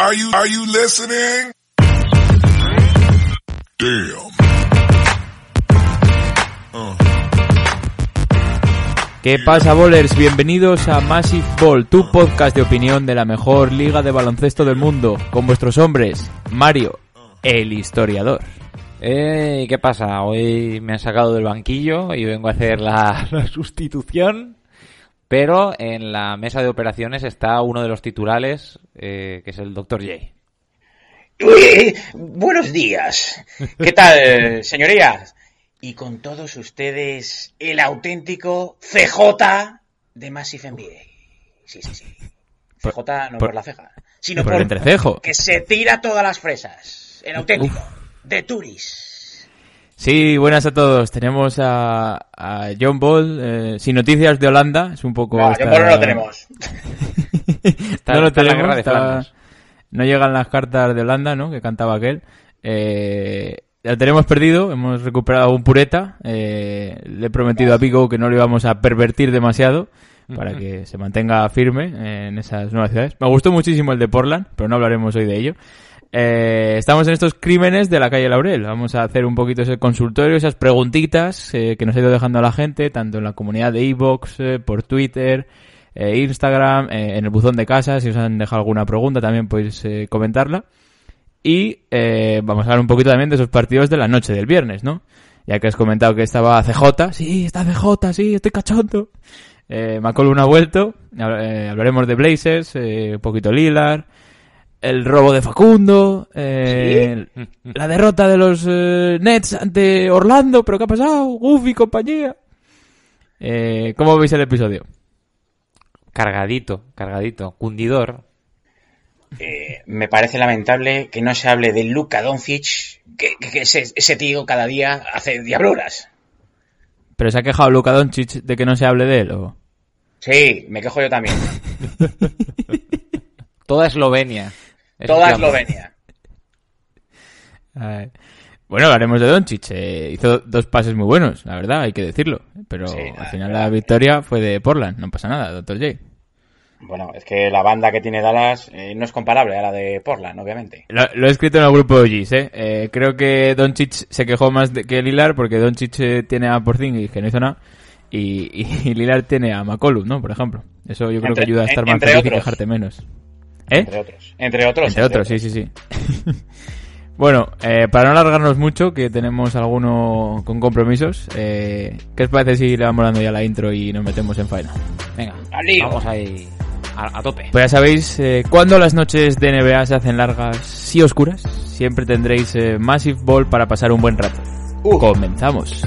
Are you, are you listening? Damn. ¿Qué pasa, bowlers? Bienvenidos a Massive Ball, tu podcast de opinión de la mejor liga de baloncesto del mundo, con vuestros hombres, Mario, el historiador. Eh, ¿Qué pasa? Hoy me han sacado del banquillo y vengo a hacer la, la sustitución. Pero en la mesa de operaciones está uno de los titulares, eh, que es el Dr. J. Buenos días. ¿Qué tal, señorías? Y con todos ustedes, el auténtico CJ de Massive NBA. Sí, sí, sí. Por- CJ no por- por, la ceja, sino por por, el entrecejo. que se tira todas las fresas. El auténtico de Turis. Sí, buenas a todos. Tenemos a, a John Ball, eh, sin noticias de Holanda. Es un poco... No, por no lo tenemos. Está- no lo está en la tenemos, está-. No llegan las cartas de Holanda, ¿no? Que cantaba aquel. Eh, ya tenemos perdido, hemos recuperado un pureta. Eh, le he prometido a Pico que no lo íbamos a pervertir demasiado para que se mantenga firme en esas nuevas ciudades. Me gustó muchísimo el de Portland, pero no hablaremos hoy de ello. Eh, estamos en estos crímenes de la calle Laurel. Vamos a hacer un poquito ese consultorio, esas preguntitas eh, que nos ha ido dejando la gente, tanto en la comunidad de Evox, eh, por Twitter, eh, Instagram, en el buzón de casa. Si os han dejado alguna pregunta también podéis comentarla. Y vamos a hablar un poquito también de esos partidos de la noche del viernes, ¿no? Ya que has comentado que estaba CJ. Sí, está CJ, sí, estoy cachondo. Eh, McCollum ha vuelto. Hab- hablaremos de Blazers, un poquito Lilar. El robo de Facundo. eh, La derrota de los eh, Nets ante Orlando. ¿Pero qué ha pasado? Goofy y compañía. Eh, ¿Cómo veis el episodio? Cargadito, cargadito, cundidor. Eh, me parece lamentable que no se hable de Luka Doncic, que, que- que ese, ese tío cada día hace diabluras. ¿Pero se ha quejado Luka Doncic de que no se hable de él? O... Sí, me quejo yo también. Toda Eslovenia. Toda. Eslovenia. Bueno, hablaremos de Doncic. eh, hizo dos pases muy buenos, la verdad, hay que decirlo. Pero Sí, al final la victoria fue de Portland. No pasa nada, Dr. J. Bueno, es que la banda que tiene Dallas eh, no es comparable a la de Portland, obviamente. Lo, lo he escrito en el grupo de OGs, ¿eh? Eh, Creo que Doncic se quejó más de que Lilar porque Doncic tiene a Porzingis, que no hizo nada, y, y, Lilar tiene a McCollum, ¿no? Por ejemplo. Eso yo creo Entre- que ayuda a estar en- más feliz y quejarte menos. ¿Eh? Entre otros. Entre otros. Entre otros, sí, sí, sí. bueno, eh, para no alargarnos mucho, que tenemos alguno con compromisos, eh, ¿qué os parece si le vamos dando ya la intro y nos metemos en faena? Venga, vamos ahí a, a tope. Pues ya sabéis, eh, cuando las noches de NBA se hacen largas y oscuras, siempre tendréis eh, Massive Ball para pasar un buen rato. Uh. Comenzamos.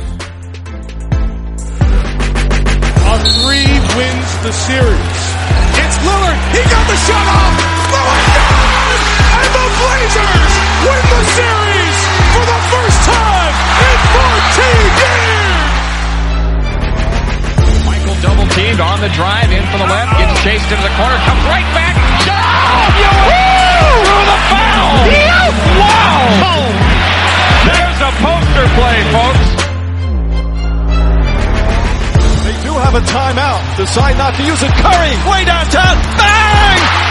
A three wins the series. It's Lillard. He got the shot off. And the Blazers win the series for the first time in 14 years. Michael double teamed on the drive in from the left, gets chased into the corner, comes right back. Through the foul! Wow! There's a poster play, folks. They do have a timeout. Decide not to use it. Curry, way downtown. Bang!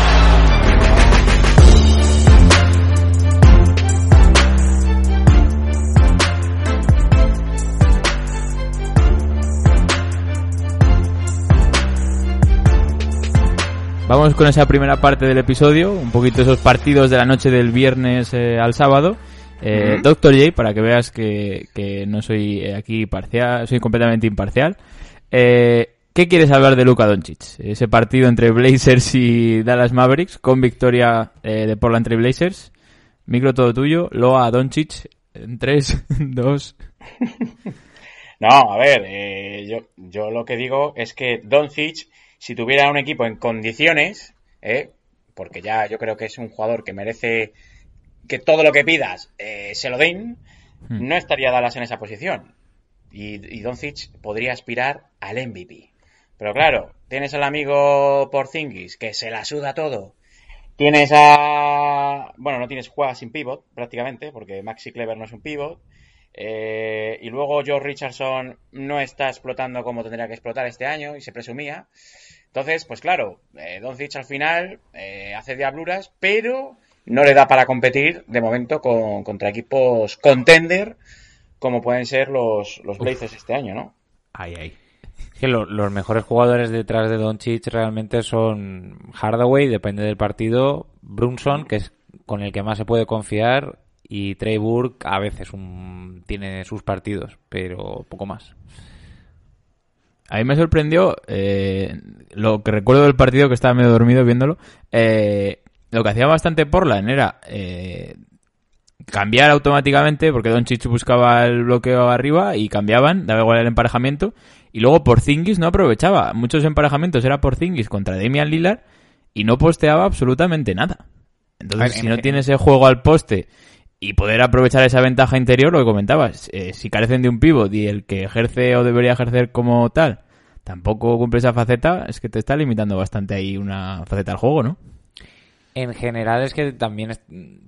Vamos con esa primera parte del episodio, un poquito esos partidos de la noche del viernes eh, al sábado. Eh, Doctor J, para que veas que, que no soy eh, aquí parcial, soy completamente imparcial. Eh, ¿Qué quieres hablar de Luka Doncic? Ese partido entre Blazers y Dallas Mavericks con victoria de Portland Trail Blazers. Micro todo tuyo. Loa Doncic en 3, 2. No, a ver, eh, yo, yo lo que digo es que Doncic, si tuviera un equipo en condiciones, eh, porque ya yo creo que es un jugador que merece que todo lo que pidas eh, se lo den, Hmm. no estaría Dallas en esa posición. Y, y Doncic podría aspirar al MVP. Pero claro, tienes al amigo Porzingis que se la suda todo. Tienes a... Bueno, no tienes juega sin pivot prácticamente, porque Maxi Clever no es un pivot. Eh, y luego Joe Richardson no está explotando como tendría que explotar este año y se presumía. Entonces, pues claro, eh, Doncic al final eh, hace diabluras, pero no le da para competir de momento con, contra equipos contender como pueden ser los, los Blazers este año, ¿no? Ay, ay. Es que lo- los mejores jugadores detrás de Doncic realmente son Hardaway, depende del partido, Brunson, que es con el que más se puede confiar, y Trey Burke a veces un- tiene sus partidos, pero poco más. A mí me sorprendió eh, lo que recuerdo del partido que estaba medio dormido viéndolo. eh, lo que hacía bastante Portland era eh, cambiar automáticamente, porque Doncic buscaba el bloqueo arriba y cambiaban, daba igual el emparejamiento. Y luego Porzingis no aprovechaba. Muchos emparejamientos era Porzingis contra Damian Lillard y no posteaba absolutamente nada. Entonces, ver, si en- no tienes el juego al poste y poder aprovechar esa ventaja interior, lo que comentabas, eh, si carecen de un pivot y el que ejerce o debería ejercer como tal tampoco cumple esa faceta, es que te está limitando bastante ahí una faceta al juego, ¿no? En general es que también es-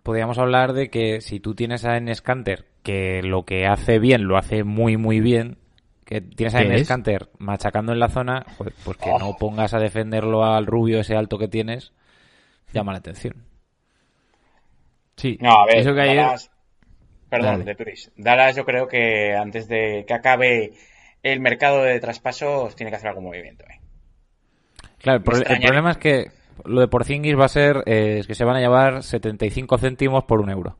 podríamos hablar de que si tú tienes a Enes Kanter, que lo que hace bien lo hace muy muy bien, que tienes a ¿Qué Enes es? Kanter machacando en la zona, joder, pues que Oh. no pongas a defenderlo al rubio ese alto que tienes, llama la atención. Sí, No, a ver, eso que ayer... Dallas, perdón, Dale. de Turis. Dallas yo creo que antes de que acabe el mercado de traspasos tiene que hacer algún movimiento. ¿eh? Claro, el, el problema es que lo de Porzingis va a ser eh, es que se van a llevar 75 céntimos por un euro.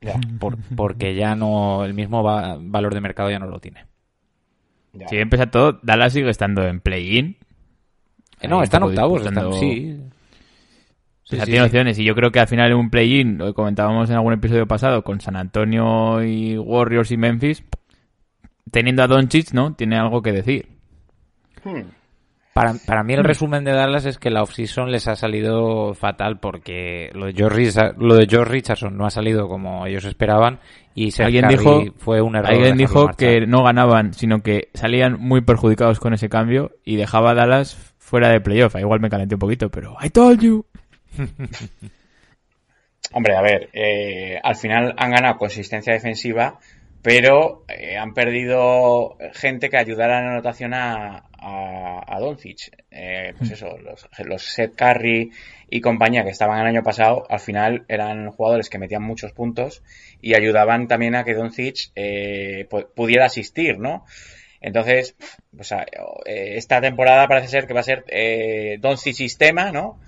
Ya, Por- porque ya no, el mismo va- valor de mercado ya no lo tiene. ya. Si empieza todo, Dallas sigue estando en play-in. Eh, no, están octavos, disputando- están, sí. O sea, Sí, tiene sí. opciones. Y yo creo que al final en un play-in, lo que comentábamos en algún episodio pasado, con San Antonio y Warriors y Memphis, teniendo a Doncic, ¿no? Tiene algo que decir. Hmm. Para, para Hmm. mí el resumen de Dallas es que la offseason les ha salido fatal porque lo de George, Richard- lo de George Richardson no ha salido como ellos esperaban y Seth Alguien Curry dijo, fue un error. alguien dijo marchar. que no ganaban, sino que salían muy perjudicados con ese cambio y dejaba a Dallas fuera de playoff. Igual me calenté un poquito, pero I told you. Hombre, a ver, eh, al final han ganado consistencia defensiva, pero eh, han perdido gente que ayudara en la anotación a, a, a Doncic. Eh, pues eso, los, los Seth Curry y compañía que estaban el año pasado, al final eran jugadores que metían muchos puntos y ayudaban también a que Doncic eh, pu- pudiera asistir, ¿no? Entonces, eh, esta temporada parece ser que va a ser eh, Doncic sistema, ¿no?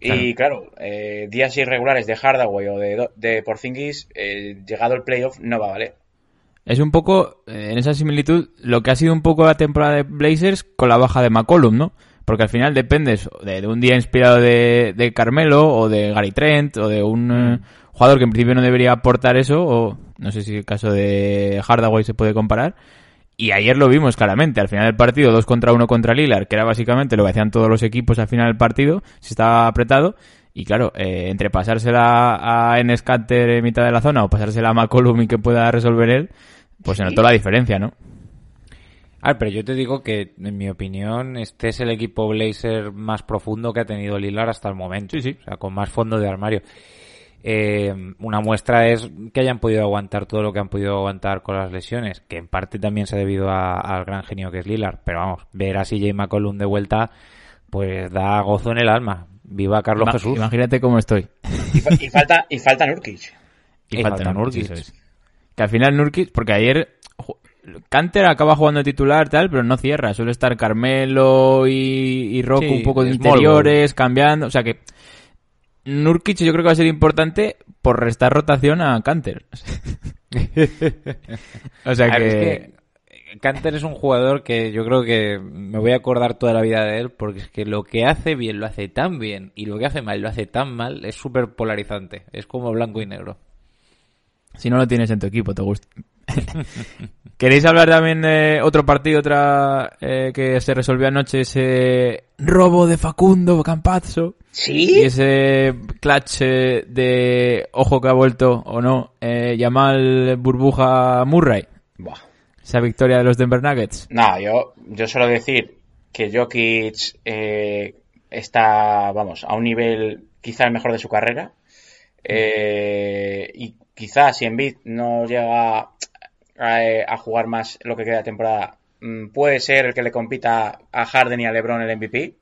Y claro, eh, días irregulares de Hardaway o de, de Porzingis, eh, llegado el playoff, no va a valer. Es un poco, eh, en esa similitud, lo que ha sido un poco la temporada de Blazers con la baja de McCollum, ¿no? Porque al final dependes de, de un día inspirado de, de Carmelo o de Gary Trent o de un eh, jugador que en principio no debería aportar eso, o no sé si el caso de Hardaway se puede comparar. Y ayer lo vimos claramente, al final del partido, dos contra uno contra Lillard, que era básicamente lo que hacían todos los equipos al final del partido, si estaba apretado, y claro, eh, entre pasársela a Enes Kanter en mitad de la zona o pasársela a McCollum y que pueda resolver él, pues se notó la diferencia, ¿no? A ver, pero yo te digo que, en mi opinión, este es el equipo Blazer más profundo que ha tenido Lilar hasta el momento. Sí, sí. O sea, con más fondo de armario. Eh, una muestra es que hayan podido aguantar todo lo que han podido aguantar con las lesiones, que en parte también se ha debido a- al gran genio que es Lilar. Pero vamos, ver a CJ McCollum de vuelta, pues da gozo en el alma. Viva Carlos Ima- Jesús. Imagínate cómo estoy. Y, fa- y falta, y falta Nurkic. Y, Y falta falta Nurkic. Nurkic. eso es. Que al final Nurkic, porque ayer Canter acaba jugando de titular tal, pero no cierra. Suele estar Carmelo y, y Rocco Sí, un poco de interiores, cambiando. O sea que Nurkic yo creo que va a ser importante por restar rotación a Canter. o sea que... es que Canter es un jugador que yo creo que me voy a acordar toda la vida de él porque es que lo que hace bien lo hace tan bien y lo que hace mal lo hace tan mal es súper polarizante. Es como blanco y negro. Si no lo tienes en tu equipo, te gusta. ¿Queréis hablar también de otro partido, otra eh, que se resolvió anoche, ese robo de Facundo Campazzo? Y ¿Sí? ese clutch eh, de ojo que ha vuelto o no, eh, Yamal Burbuja Murray. Buah. Esa victoria de los Denver Nuggets. No, yo, yo suelo decir que Jokic eh, está, vamos, a un nivel quizá el mejor de su carrera. Eh, y quizá si Embiid no llega a, a jugar más lo que queda de temporada, mm, puede ser el que le compita a Harden y a LeBron el MVP.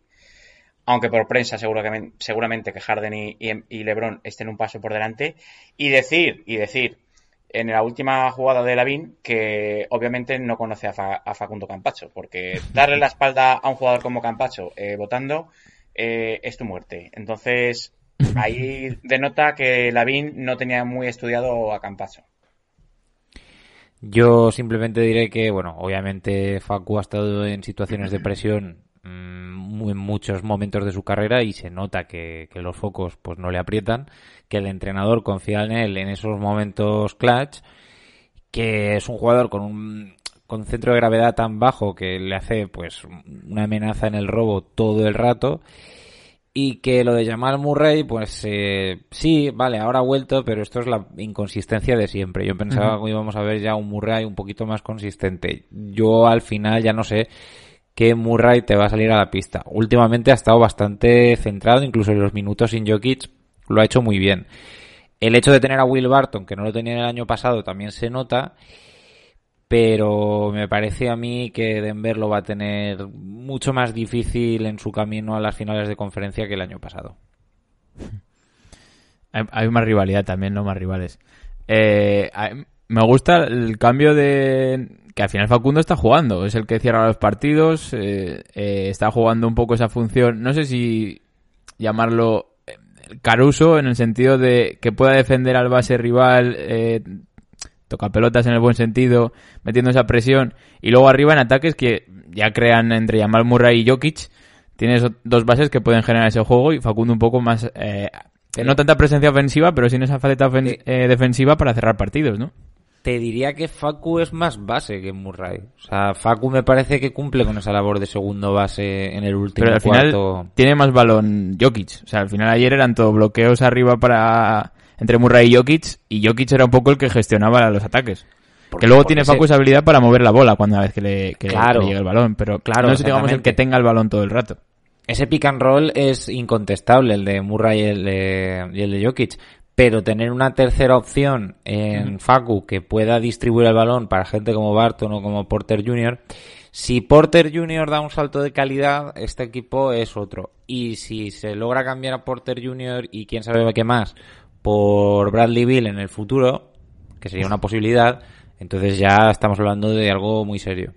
Aunque por prensa seguramente, seguramente que Harden y LeBron estén un paso por delante. Y decir, y decir, en la última jugada de Lavín que obviamente no conoce a, Fa- a Facundo Campacho, porque darle la espalda a un jugador como Campacho eh, votando eh, es tu muerte. Entonces, ahí denota que Lavín no tenía muy estudiado a. Yo simplemente diré que, bueno, obviamente Facu ha estado en situaciones de presión mm, en muchos momentos de su carrera y se nota que, que los focos pues no le aprietan, que el entrenador confía en él en esos momentos clutch, que es un jugador con un con centro de gravedad tan bajo que le hace pues una amenaza en el robo todo el rato y que lo de Jamal Murray, pues eh, sí, vale, ahora ha vuelto, pero esto es la inconsistencia de siempre. Yo pensaba que íbamos a ver ya un Murray un poquito más consistente. Yo al final ya no sé qué Murray te va a salir a la pista. Últimamente ha estado bastante centrado, incluso en los minutos sin Jokic lo ha hecho muy bien. El hecho de tener a Will Barton, que no lo tenía el año pasado, también se nota pero me parece a mí que Denver lo va a tener mucho más difícil en su camino a las finales de conferencia que el año pasado. Hay, más rivalidad también, no más rivales. Eh, me gusta el cambio de que al final Facundo está jugando, es el que cierra los partidos, eh, eh, está jugando un poco esa función, no sé si llamarlo Caruso en el sentido de que pueda defender al base rival, toca pelotas en el buen sentido, metiendo esa presión y luego arriba en ataques que ya crean entre Jamal Murray y Jokic, tienes dos bases que pueden generar ese juego y Facundo un poco más eh, no tanta presencia ofensiva, pero sin esa faceta Sí. eh, defensiva para cerrar partidos, ¿no? Te diría que Facu es más base que Murray. O sea, Facu me parece que cumple con esa labor de segundo base en el último Pero al final cuarto. tiene más balón Jokic. O sea, al final ayer eran todo bloqueos arriba para entre Murray y Jokic y Jokic era un poco el que gestionaba los ataques. Porque- que luego tiene Facu esa habilidad para mover la bola cuando una vez que le, que- Claro. le llegue el balón, pero Claro, no es digamos el que tenga el balón todo el rato. Ese pick and roll es incontestable, el de Murray y el de, y el de Jokic. Pero tener una tercera opción en Facu que pueda distribuir el balón para gente como Barton o como Porter Jr., si Porter Jr. da un salto de calidad, este equipo es otro. Y si se logra cambiar a Porter Jr. y quién sabe qué más por Bradley Bill en el futuro, que sería una posibilidad, entonces ya estamos hablando de algo muy serio.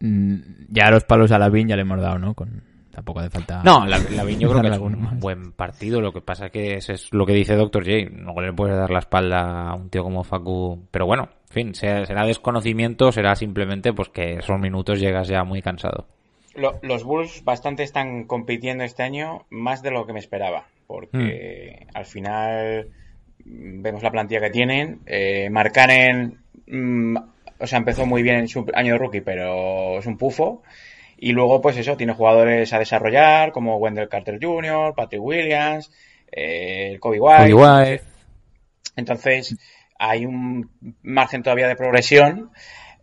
Mm, Ya los palos a la ya le hemos dado, ¿no? Con, tampoco hace falta... No, la, Lavín yo creo que es un más. buen partido. Lo que pasa es que ese es lo que dice Dr. J. No le puedes dar la espalda a un tío como Facu. Pero bueno, en fin, será desconocimiento, será simplemente pues que esos minutos llegas ya muy cansado. Lo- los Bulls bastante están compitiendo este año, más de lo que me esperaba, porque al final mm, vemos la plantilla que tienen. Eh, mm, o sea, empezó muy bien en su año de rookie, pero es un pufo. Y luego, pues eso, tiene jugadores a desarrollar, como Wendell Carter Jr., Patrick Williams, eh, Kobe White. Cody White. Entonces, hay un margen todavía de progresión.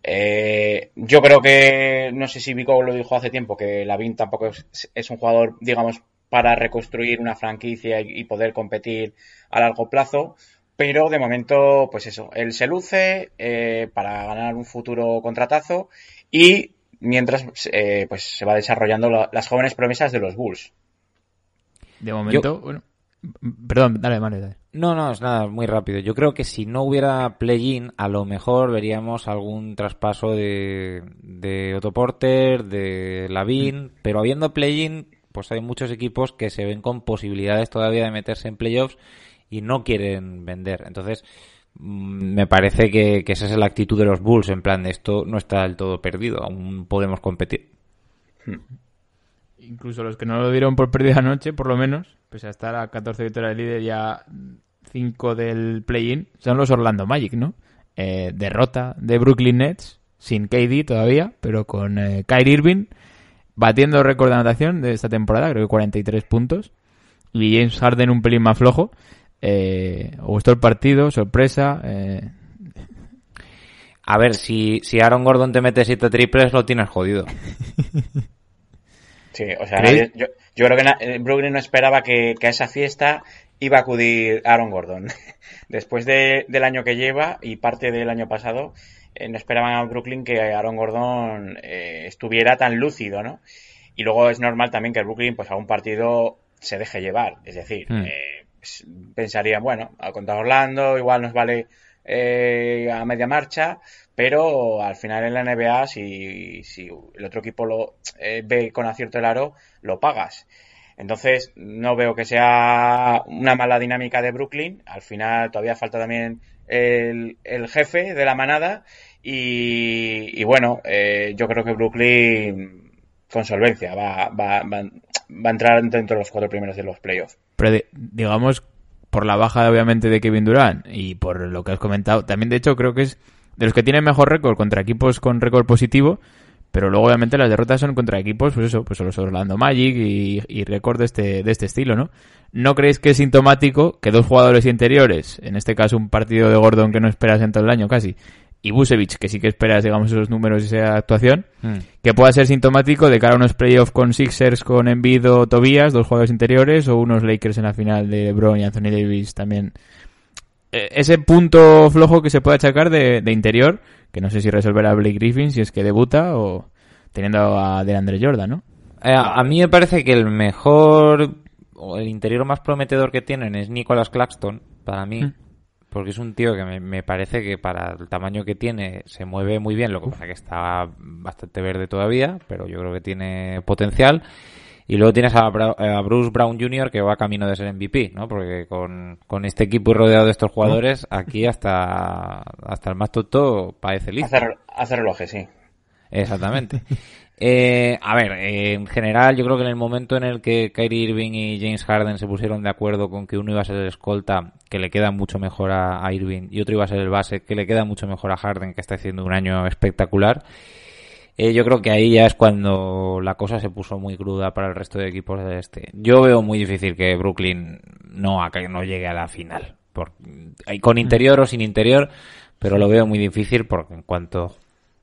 Eh, yo creo que, no sé si Vico lo dijo hace tiempo, que Lavin tampoco es, es un jugador, digamos, para reconstruir una franquicia y, y poder competir a largo plazo. Pero de momento, pues eso, él se luce eh, para ganar un futuro contratazo y mientras eh, pues se va desarrollando la- las jóvenes promesas de los Bulls. De momento, bueno... Perdón, dale, Mario, dale. No, no, es nada, muy rápido. Yo creo que si no hubiera play-in, a lo mejor veríamos algún traspaso de, de Otto Porter, de Lavin, pero habiendo play-in, pues hay muchos equipos que se ven con posibilidades todavía de meterse en playoffs y no quieren vender. Entonces, mm, me parece que, esa es la actitud de los Bulls, en plan, esto no está del todo perdido, aún podemos competir. Incluso los que no lo dieron por pérdida anoche, por lo menos, pese a estar a 14 victorias de líder y a 5 del play-in, son los Orlando Magic, ¿no? Eh, derrota de Brooklyn Nets, sin KD todavía, pero con eh, Kyrie Irving batiendo récord de anotación de esta temporada, creo que 43 puntos. Y James Harden un pelín más flojo. Eh, ¿Os gustó el partido? ¿Sorpresa? Eh, A ver, si, si Aaron Gordon te mete 7 triples, lo tienes jodido. Sí, o sea, yo, yo creo que na- eh, Brooklyn no esperaba que, que a esa fiesta iba a acudir Aaron Gordon. Después de- del año que lleva y parte del año pasado, eh, no esperaban a Brooklyn que Aaron Gordon eh, estuviera tan lúcido, ¿no? Y luego es normal también que Brooklyn, pues a un partido se deje llevar. Es decir, Hmm. eh, pues, pensarían, bueno, a contra Orlando igual nos vale eh, a media marcha, pero al final en la NBA, si, si el otro equipo lo eh, ve con acierto el aro, lo pagas. Entonces, no veo que sea una mala dinámica de Brooklyn. Al final, todavía falta también el, jefe de la manada. Y, y bueno, eh, yo creo que Brooklyn, con solvencia, va, va, va, va a entrar dentro de los cuatro primeros de los playoffs. pero de- digamos, por la baja obviamente de Kevin Durant y por lo que has comentado, también de hecho creo que es de los que tienen mejor récord contra equipos con récord positivo, pero luego obviamente las derrotas son contra equipos, pues eso, pues los Orlando Magic y, y récord de este, de este estilo, ¿no? ¿No creéis que es sintomático que dos jugadores interiores, en este caso un partido de Gordon que no esperas en todo el año casi, y Busevich, que sí que esperas, digamos, esos números y esa actuación, que pueda ser sintomático de cara a unos playoffs con Sixers, con Embiid o Tobias, dos jugadores interiores, o unos Lakers en la final de LeBron y Anthony Davis también. Eh, ese punto flojo que se puede achacar de, de interior, que no sé si resolverá Blake Griffin si es que debuta o teniendo a DeAndre Jordan, ¿no? Eh, a mí me parece que el mejor o el interior más prometedor que tienen es Nicholas Claxton, para mí. Mm. Porque es un tío que me, me parece que para el tamaño que tiene se mueve muy bien, lo que pasa que está bastante verde todavía, pero yo creo que tiene potencial. Y luego tienes a, Bra- a Bruce Brown Jr. que va camino de ser MVP, ¿no? Porque con, con este equipo y rodeado de estos jugadores, aquí hasta, hasta el más tonto parece listo. Hacer, hacer relojes, sí. Exactamente. Eh, a ver, eh, en general yo creo que en el momento en el que Kyrie Irving y James Harden se pusieron de acuerdo con que uno iba a ser el escolta, que le queda mucho mejor a, a Irving, y otro iba a ser el base, que le queda mucho mejor a Harden, que está haciendo un año espectacular, eh, yo creo que ahí ya es cuando la cosa se puso muy cruda para el resto de equipos del este. Yo veo muy difícil que Brooklyn no, no llegue a la final. Por, con interior o sin interior, pero lo veo muy difícil porque en cuanto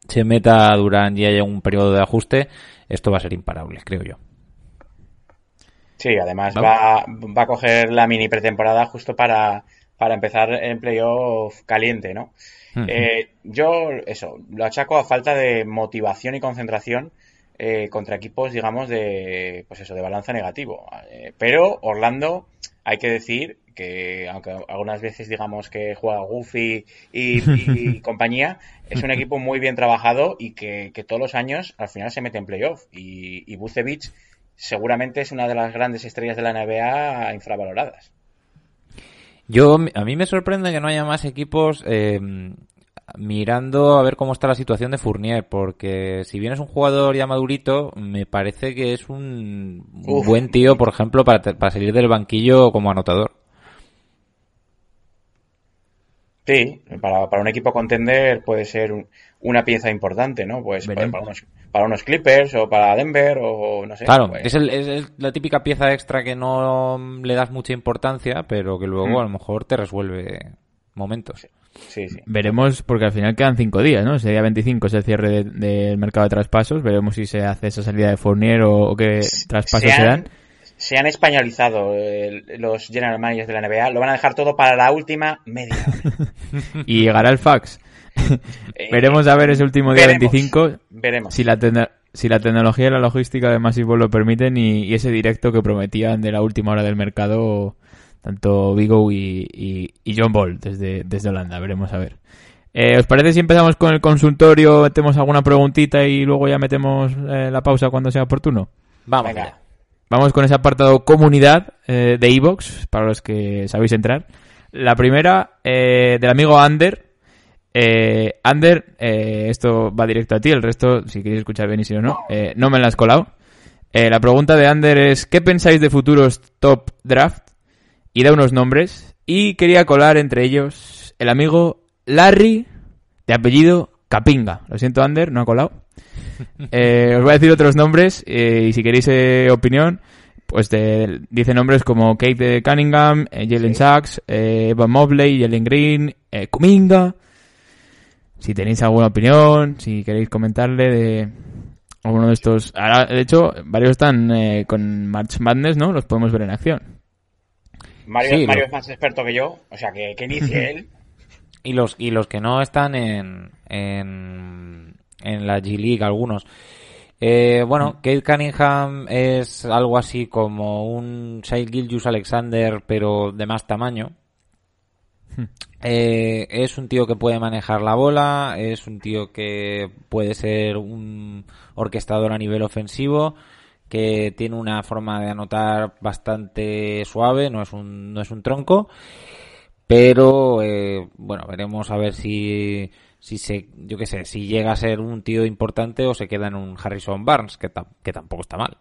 se meta Durán y haya un periodo de ajuste, esto va a ser imparable, creo yo. Sí, además va, va a coger la mini pretemporada justo para, para empezar en playoff caliente, ¿no? Eh, yo, eso, lo achaco a falta de motivación y concentración eh, contra equipos, digamos, de, pues eso, de balanza negativo. Eh, pero Orlando, hay que decir que, aunque algunas veces digamos que juega Goofy y, y compañía, es un equipo muy bien trabajado y que, que todos los años al final se mete en playoff. Y, y Vucevic seguramente es una de las grandes estrellas de la NBA infravaloradas. Yo, a mí me sorprende que no haya más equipos eh, mirando a ver cómo está la situación de Fournier, porque si bien es un jugador ya madurito, me parece que es un, Uf. buen tío, por ejemplo, para, para salir del banquillo como anotador. Sí, para, para un equipo contender puede ser un- una pieza importante, ¿no? Pues para, para unos, para unos Clippers o para Denver o no sé. Claro, pues- es, el- es el- la típica pieza extra que no le das mucha importancia, pero que luego Mm. a lo mejor te resuelve momentos. Sí, sí. Veremos, porque al final quedan cinco días, ¿no? Ese día 25 es el cierre de- del mercado de traspasos. Veremos si se hace esa salida de Fournier o, o qué traspasos se, se, dan. han, se han españolizado eh, los general managers de la NBA. Lo van a dejar todo para la última media. Y llegará el fax. Veremos a ver ese último día veremos, 25 Veremos. si la, si la tecnología y la logística de Massive Ball lo permiten y, y ese directo que prometían de la última hora del mercado tanto Vigo y, y- y John Ball desde, desde Holanda. Veremos a ver. Eh, ¿Os parece si empezamos con el consultorio, metemos alguna preguntita y luego ya metemos eh, la pausa cuando sea oportuno? Vamos Venga. vamos con ese apartado comunidad eh, de Evox, para los que sabéis entrar. La primera, eh, del amigo Ander. Eh, Ander, eh, esto va directo a ti, el resto, si queréis escuchar bien y si no, no, eh, no me la has colado. Eh, la pregunta de Ander es, ¿qué pensáis de futuros top draft? Y da unos nombres. Y quería colar entre ellos el amigo Larry, de apellido Capinga. Lo siento, Ander, no ha colado. Os voy a decir otros nombres eh, y si queréis opinión, pues dice nombres como Kate Cunningham, Jalen Sachs, eh, Evan Mobley, Jalen Green, eh, Kuminga. Si tenéis alguna opinión, si queréis comentarle de alguno de estos. Ahora, de hecho, varios están eh, con March Madness, ¿no? Los podemos ver en acción. Mario, Sí, Mario lo- es más experto que yo, o sea, que, que inicie él. Y los, y los que no están en, en, en la G League, algunos. Eh, bueno, Kate Cunningham es algo así como un Shai Gilgius Alexander, pero de más tamaño. Eh, es un tío que puede manejar la bola, es un tío que puede ser un orquestador a nivel ofensivo, que tiene una forma de anotar bastante suave, no es un, no es un tronco, pero eh, bueno, veremos a ver si, si se, yo qué sé, si llega a ser un tío importante o se queda en un Harrison Barnes, que, tam- que tampoco está mal.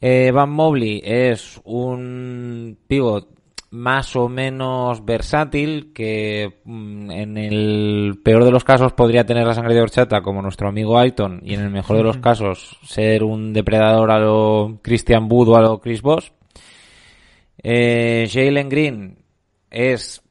Eh, Van Mobley es un pivot más o menos versátil que mm, en el peor de los casos podría tener la sangre de horchata como nuestro amigo Aiton y en el mejor de los casos ser un depredador a lo Christian Wood o a lo Chris Bosh. Eh, Jalen Green es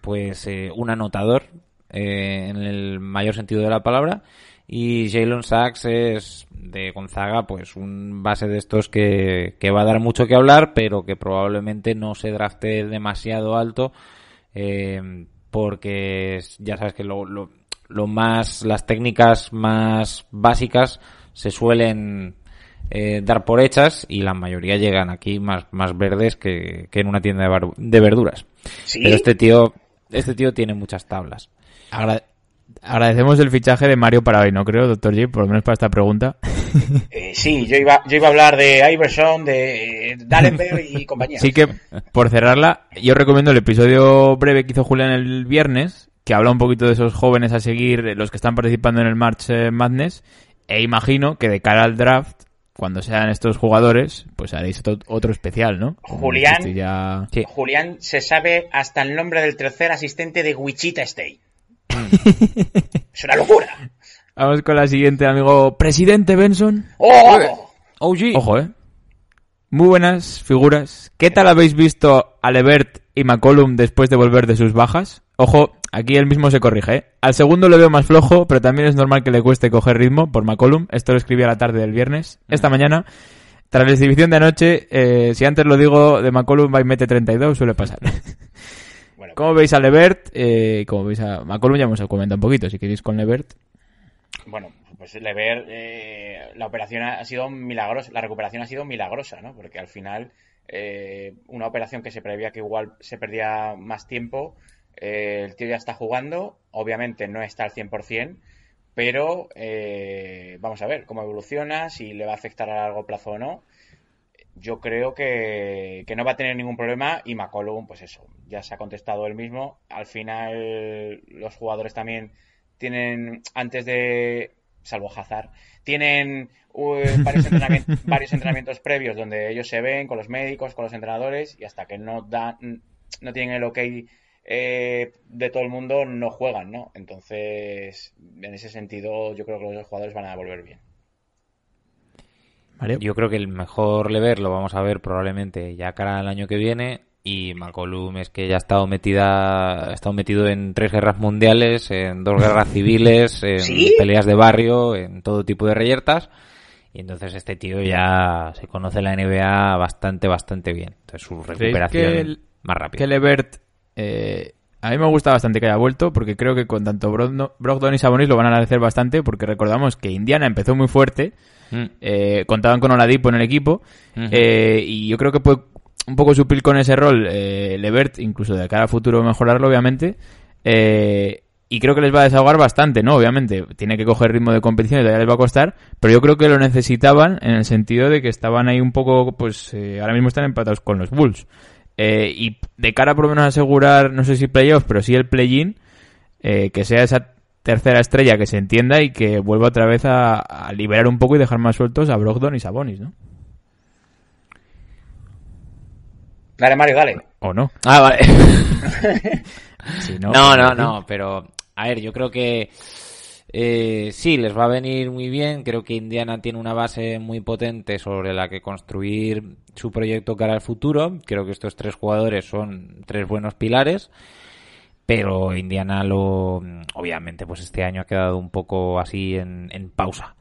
pues eh, un anotador eh, en el mayor sentido de la palabra y Jalen Sachs es de Gonzaga pues un base de estos que, que va a dar mucho que hablar pero que probablemente no se drafte demasiado alto eh, porque ya sabes que lo, lo, lo más las técnicas más básicas se suelen eh, dar por hechas y la mayoría llegan aquí más, más verdes que, que en una tienda de, de verduras. ¿Sí? Pero este tío, este tío tiene muchas tablas. Agra- agradecemos el fichaje de Mario para hoy, ¿no creo, doctor J? Por lo menos para esta pregunta. Eh, sí, yo iba, yo iba a hablar de Iverson, de Dallenberg y compañía. Así que, por cerrarla, yo recomiendo el episodio breve que hizo Julián el viernes, que habla un poquito de esos jóvenes a seguir, los que están participando en el March eh, Madness, e imagino que de cara al draft, cuando sean estos jugadores, pues haréis otro, especial, ¿no? Julián. Ya... Sí. Julián se sabe hasta el nombre del tercer asistente de Wichita State. es una locura. Vamos con la siguiente, amigo. Presidente Benson. ¡Oh! OG. Ojo, eh. Muy buenas figuras. ¿Qué tal habéis visto a Levert y McCollum después de volver de sus bajas? Ojo, aquí él mismo se corrige. ¿eh? Al segundo lo veo más flojo, pero también es normal que le cueste coger ritmo por McCollum. Esto lo escribí a la tarde del viernes. Esta mañana, tras la exhibición de anoche, eh, si antes lo digo, de McCollum va y mete 32, suele pasar. ¿Cómo veis a Levert? Eh, ¿Cómo veis a McCollum? Ya hemos comentado un poquito, si queréis con Levert. bueno, pues Lever, eh, la operación ha sido milagrosa, la recuperación ha sido milagrosa, ¿no? Porque al final, eh, una operación que se prevía que igual se perdía más tiempo, eh, el tío ya está jugando, obviamente no está al 100%, pero eh, vamos a ver cómo evoluciona, si le va a afectar a largo plazo o no. Yo creo que, que no va a tener ningún problema y McCollum, pues eso, ya se ha contestado él mismo. Al final, los jugadores también tienen, antes de, salvo Hazard, tienen uh, varios, entrenamientos, varios entrenamientos previos donde ellos se ven con los médicos, con los entrenadores y hasta que no dan, no tienen el ok eh, de todo el mundo, no juegan, ¿no? Entonces, en ese sentido, yo creo que los jugadores van a volver bien. Mario. Yo creo que el mejor Lever lo vamos a ver probablemente ya cara al año que viene. Y McCollum es que ya ha estado metida, ha estado metido en tres guerras mundiales, en dos guerras civiles, en ¿Sí? peleas de barrio, en todo tipo de reyertas. Y entonces este tío ya se conoce la NBA bastante, bastante bien. Entonces su recuperación que el- más rápida. que Levert eh, a mí me gusta bastante que haya vuelto porque creo que con tanto Brogdon, y Sabonis lo van a agradecer bastante porque recordamos que Indiana empezó muy fuerte Mm. eh, contaban con Oladipo en el equipo eh, y yo creo que puede un poco suplir con ese rol eh, Levert incluso de cara a futuro mejorarlo obviamente eh, y creo que les va a desahogar bastante, ¿no? Obviamente, tiene que coger ritmo de competición y todavía les va a costar, pero yo creo que lo necesitaban en el sentido de que estaban ahí un poco, pues eh, ahora mismo están empatados con los Bulls. Eh, y de cara por lo menos a asegurar, no sé si playoffs, pero sí el play-in, eh, que sea esa tercera estrella que se entienda y que vuelva otra vez a, a liberar un poco y dejar más sueltos a Brogdon y Sabonis, ¿no? Dale, Mario, dale. ¿O no? Ah, vale. Si no, pues, no, fin. no, pero a ver, yo creo que eh, sí, les va a venir muy bien. Creo que Indiana tiene una base muy potente sobre la que construir su proyecto cara al futuro. Creo que estos tres jugadores son tres buenos pilares. Pero Indiana lo, obviamente, pues este año ha quedado un poco así en, en pausa.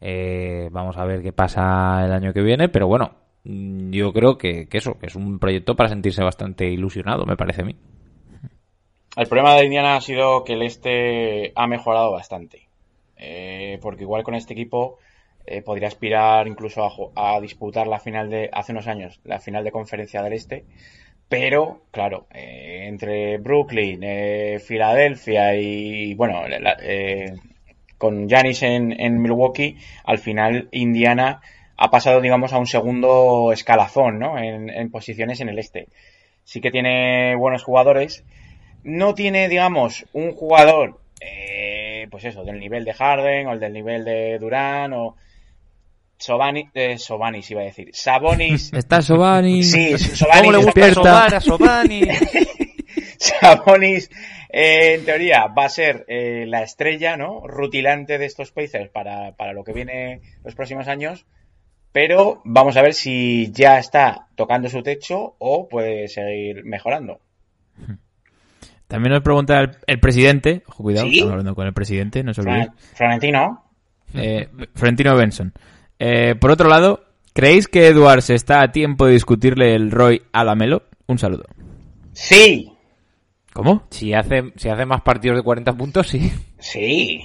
Eh, vamos a ver qué pasa el año que viene, pero bueno, yo creo que, que eso, que es un proyecto para sentirse bastante ilusionado, me parece a mí. El problema de Indiana ha sido que el este ha mejorado bastante. Eh, porque igual con este equipo eh, podría aspirar incluso a, disputar la final de, hace unos años, la final de conferencia del este. Pero, claro, eh, entre Brooklyn, eh, Filadelfia y, bueno, con Giannis en, Milwaukee, al final Indiana ha pasado, digamos, a un segundo escalafón, ¿no? En posiciones en el este. Sí que tiene buenos jugadores. No tiene, digamos, un jugador, eh, pues eso, del nivel de Harden o el del nivel de Durán o Sobani, eh, Sobanis iba a decir. Sabonis. Está Sobani. Sí, Sobanis. ¿Cómo le gusta sobar a Sobani? Sabonis, eh, en teoría, va a ser eh, la estrella, ¿no? Rutilante de estos Pacers para, para lo que viene los próximos años. Pero vamos a ver si ya está tocando su techo o puede seguir mejorando. También nos pregunta el, el presidente, ojo, cuidado, ¿Sí? estamos hablando con el presidente, no se olvide. Fran- Florentino, Eh, Florentino Benson. Eh, por otro lado, ¿creéis que Edwards está a tiempo de discutirle el Roy a la Melo? Un saludo. sí, ¿Cómo? si, hace, si hace más partidos de 40 puntos, sí. sí.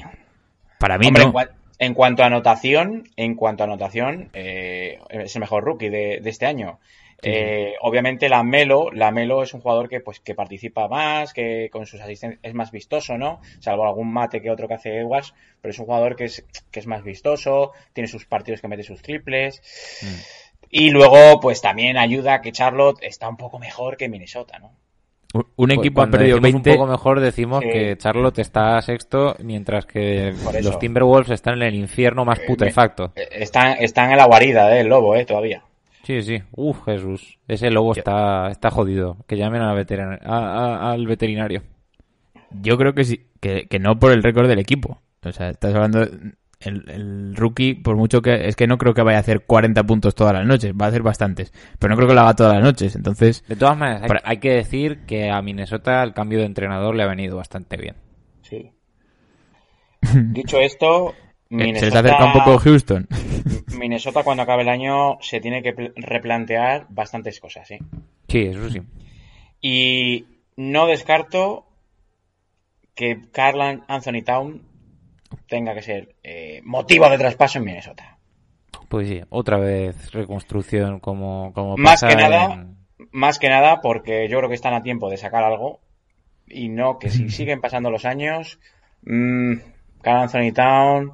Para mí Hombre, no. en, cua- en cuanto a anotación, en cuanto a anotación, eh, es el mejor rookie de, de este año. Eh, obviamente la Melo, la Melo es un jugador que pues que participa más, que con sus asistencias es más vistoso, ¿no? Salvo algún mate que otro que hace Edwards, pero es un jugador que es, que es más vistoso, tiene sus partidos que mete sus triples. Y luego, pues también ayuda a que Charlotte está un poco mejor que Minnesota, ¿no? Un- Un Pues equipo ha perdido decimos 20. un poco mejor decimos Sí. que Charlotte está sexto, mientras que los Timberwolves están en el infierno más putrefacto. Eh, Están, están en la guarida del lobo, ¿eh? Todavía. Sí, sí. Uf, Jesús. Ese lobo está, está jodido. Que llamen a la veterin- a- a- al veterinario. Yo creo que sí, que, que no por el récord del equipo. O sea, estás hablando. El, el rookie, por mucho que. Es que no creo que vaya a hacer 40 puntos todas las noches. Va a hacer bastantes. Pero no creo que lo haga todas las noches. Entonces. De todas maneras, hay, Para- hay que decir que a Minnesota el cambio de entrenador le ha venido bastante bien. Sí. Dicho esto, eh, Se les acerca un poco Houston. Minnesota cuando acabe el año se tiene que pl- replantear bastantes cosas, ¿sí? Sí, eso sí. Y no descarto que Carl Anthony Town tenga que ser eh, motivo de traspaso en Minnesota. Pues sí, otra vez reconstrucción como, como Más pasa que nada, en- más que nada porque yo creo que están a tiempo de sacar algo y no que si siguen pasando los años, mmm, Carl Anthony Town,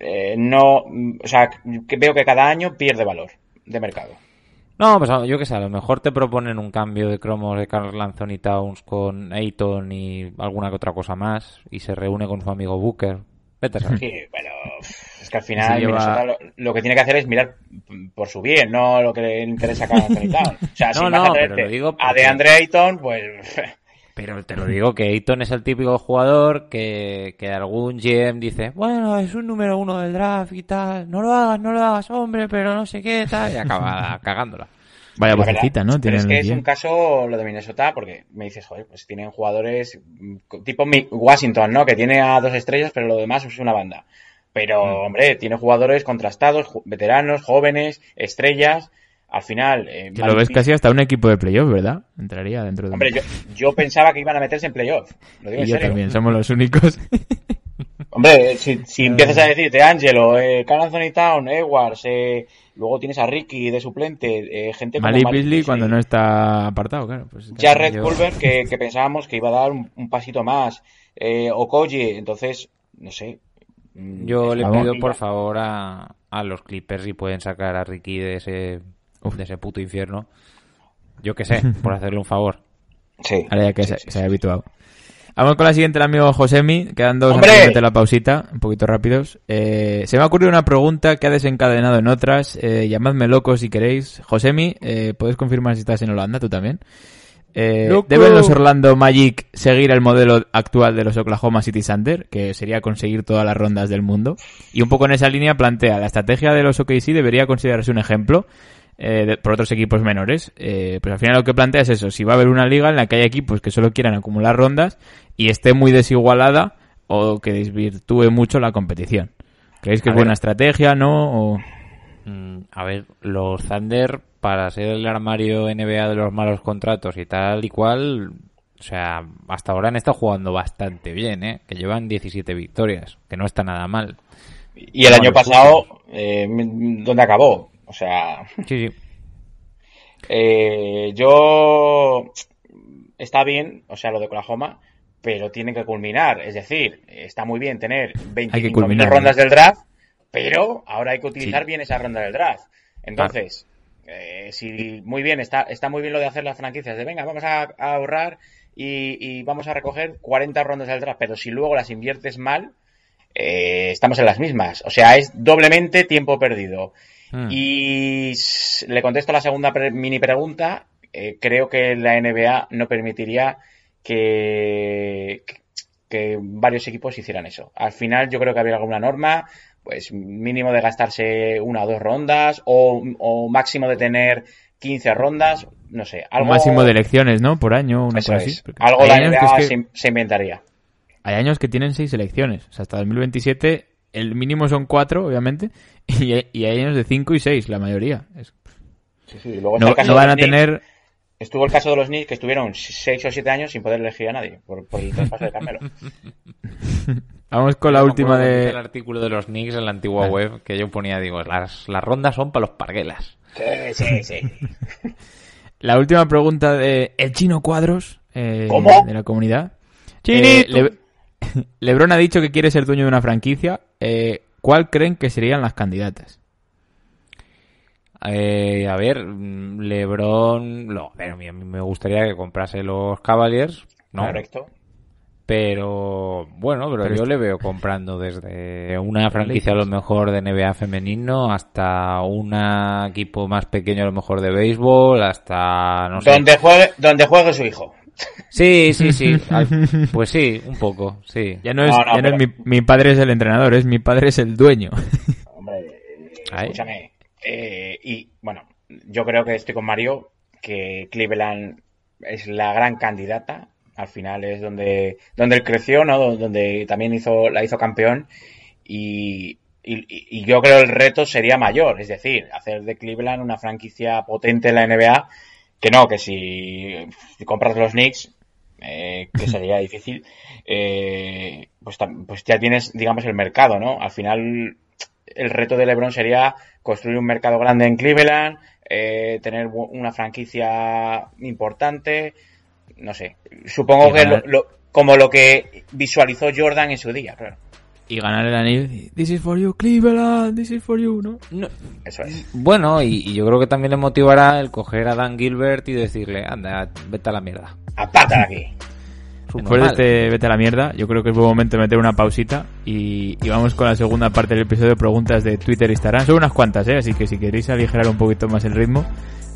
eh, no, o sea, que veo que cada año pierde valor de mercado. No, pues yo qué sé, a lo mejor te proponen un cambio de cromos de Carl Anthony Towns con Ayton y alguna que otra cosa más y se reúne con su amigo Booker. Vete a. Sí, pff, es que al final Se lleva- Minnesota lo, lo que tiene que hacer es mirar por su bien, no lo que le interesa a Carl Anthony Town. O sea, si No, vas a pero traerte lo digo a porque- DeAndre Ayton, pues Pero te lo digo que Ayton es el típico jugador que, que algún GM dice, bueno, es un número uno del draft y tal, no lo hagas, no lo hagas, hombre, pero no sé qué, tal, y acaba cagándola. Vaya vocecita, ¿no? Pero es que es un caso lo de Minnesota porque me dices, joder, pues tienen jugadores tipo Mi- Washington, ¿no? Que tiene a dos estrellas, pero lo demás es una banda. Pero, Mm. hombre, tiene jugadores contrastados, veteranos, jóvenes, estrellas. Al final... eh, Que lo ves casi hasta un equipo de playoff, ¿verdad? Entraría dentro de Hombre, yo, yo pensaba que iban a meterse en playoff. Lo digo Y en yo serio. también, somos los únicos. Hombre, si, si empiezas a decirte Angelo, eh, Carl Anthony Town, Edwards, eh, luego tienes a Ricky de suplente, eh, gente como Malik Beasley cuando no está apartado, claro. Pues, Jared yo- Culver, que, que pensábamos que iba a dar un, un pasito más. eh, Okoye, entonces, no sé. mm, Yo le pido por favor a, a los Clippers si pueden sacar a Ricky de ese, de ese puto infierno. Yo qué sé, por hacerle un favor. Sí. Ahora ya que sí, se, sí, se sí. haya habituado. Vamos con la siguiente, el amigo Josemi. Quedan dos ¡Hombre! antes de meter la pausita, un poquito rápidos. Eh, se me ha ocurrido una pregunta que ha desencadenado en otras. Eh, llamadme loco si queréis. Josemi, eh, ¿puedes confirmar si estás en Holanda? Tú también. Eh. ¿Deben los Orlando Magic seguir el modelo actual de los Oklahoma City Thunder, que sería conseguir todas las rondas del mundo? Y un poco en esa línea plantea, la estrategia de los OKC debería considerarse un ejemplo eh, de- por otros equipos menores. Eh, pues al final lo que plantea es eso, si va a haber una liga en la que hay equipos que solo quieran acumular rondas y esté muy desigualada o que desvirtúe mucho la competición. ¿Creéis que A es ver. buena estrategia, no? O- Mm, a ver, los Thunder, para ser el armario NBA de los malos contratos y tal y cual, o sea, hasta ahora han estado jugando bastante bien, ¿eh? Que llevan 17 victorias, que no está nada mal. Y el No, año pasado, eh, ¿dónde acabó? O sea, Sí, sí. eh, yo está bien, o sea, lo de Oklahoma, pero tiene que culminar. Es decir, está muy bien tener 25 culminar, rondas ¿no? del draft, pero ahora hay que utilizar Sí. bien esa ronda del draft. Entonces, eh, si muy bien, está, está muy bien lo de hacer las franquicias, de venga, vamos a, a ahorrar y, y vamos a recoger 40 rondas del draft, pero si luego las inviertes mal, eh, estamos en las mismas. O sea, es doblemente tiempo perdido. Mm. Y le contesto la segunda pre- mini pregunta. Eh, creo que la NBA no permitiría que, que varios equipos hicieran eso. Al final yo creo que habría alguna norma, pues mínimo de gastarse una o dos rondas o, o máximo de tener 15 rondas, no sé. Un Algo, máximo de elecciones, ¿no? Por año, una cosa así. Porque Algo la que NBA es que- se, se inventaría. hay años que tienen seis elecciones. O sea, hasta 2027 el mínimo son cuatro, obviamente. Y hay, y hay años de cinco y seis, la mayoría. Es- Sí, sí. Luego no, van a Knicks. tener... Estuvo el caso de los Knicks que estuvieron 6 o 7 años sin poder elegir a nadie por, por el traspaso de Carmelo. Vamos con la última de... El artículo de los Knicks en la antigua Vale. web que yo ponía, digo, las, las rondas son para los parguelas. Sí, sí, sí. La última pregunta de El Chino Cuadros, eh, ¿Cómo? de la comunidad. Chinito. Eh, Le- Lebron ha dicho que quiere ser dueño de una franquicia. Eh, ¿Cuál creen que serían las candidatas? Eh, a ver, mm, LeBron, no, pero a mí me gustaría que comprase los Cavaliers, ¿no? Correcto. Pero bueno, pero, Pero yo le veo comprando desde una franquicia a lo mejor de NBA femenino hasta un equipo más pequeño a lo mejor de béisbol, hasta no sé. Donde juegue, donde juegue su hijo. Sí, sí, sí. Ay, Pues sí, un poco, sí. Ya no es, No, no, ya no es mi, mi padre es el entrenador, es mi padre es el dueño. Hombre, eh, escúchame. Eh, y bueno, yo creo que estoy con Mario, que Cleveland es la gran candidata. Al final es donde, donde él creció, ¿no? Donde también hizo, la hizo campeón. Y, y, y yo creo el reto sería mayor, es decir, hacer de Cleveland una franquicia potente en la NBA, que no, que si, compras los Knicks, eh, que sería difícil, eh, pues, pues ya tienes, digamos, el mercado, ¿no? Al final, el reto de LeBron sería construir un mercado grande en Cleveland, eh, tener una franquicia importante, no sé. Supongo que lo- como lo que visualizó Jordan en su día, claro. Y ganar el anillo. This is for you, Cleveland, this is for you, ¿no? Eso es. Bueno, y, y yo creo que también le motivará el coger a Dan Gilbert y decirle, anda, vete a la mierda. De aquí. Después de este vete a la mierda, yo creo que es buen momento de meter una pausita y, y vamos con la segunda parte del episodio de preguntas de Twitter e Instagram. Son unas cuantas, ¿eh? Así que si queréis aligerar un poquito más el ritmo,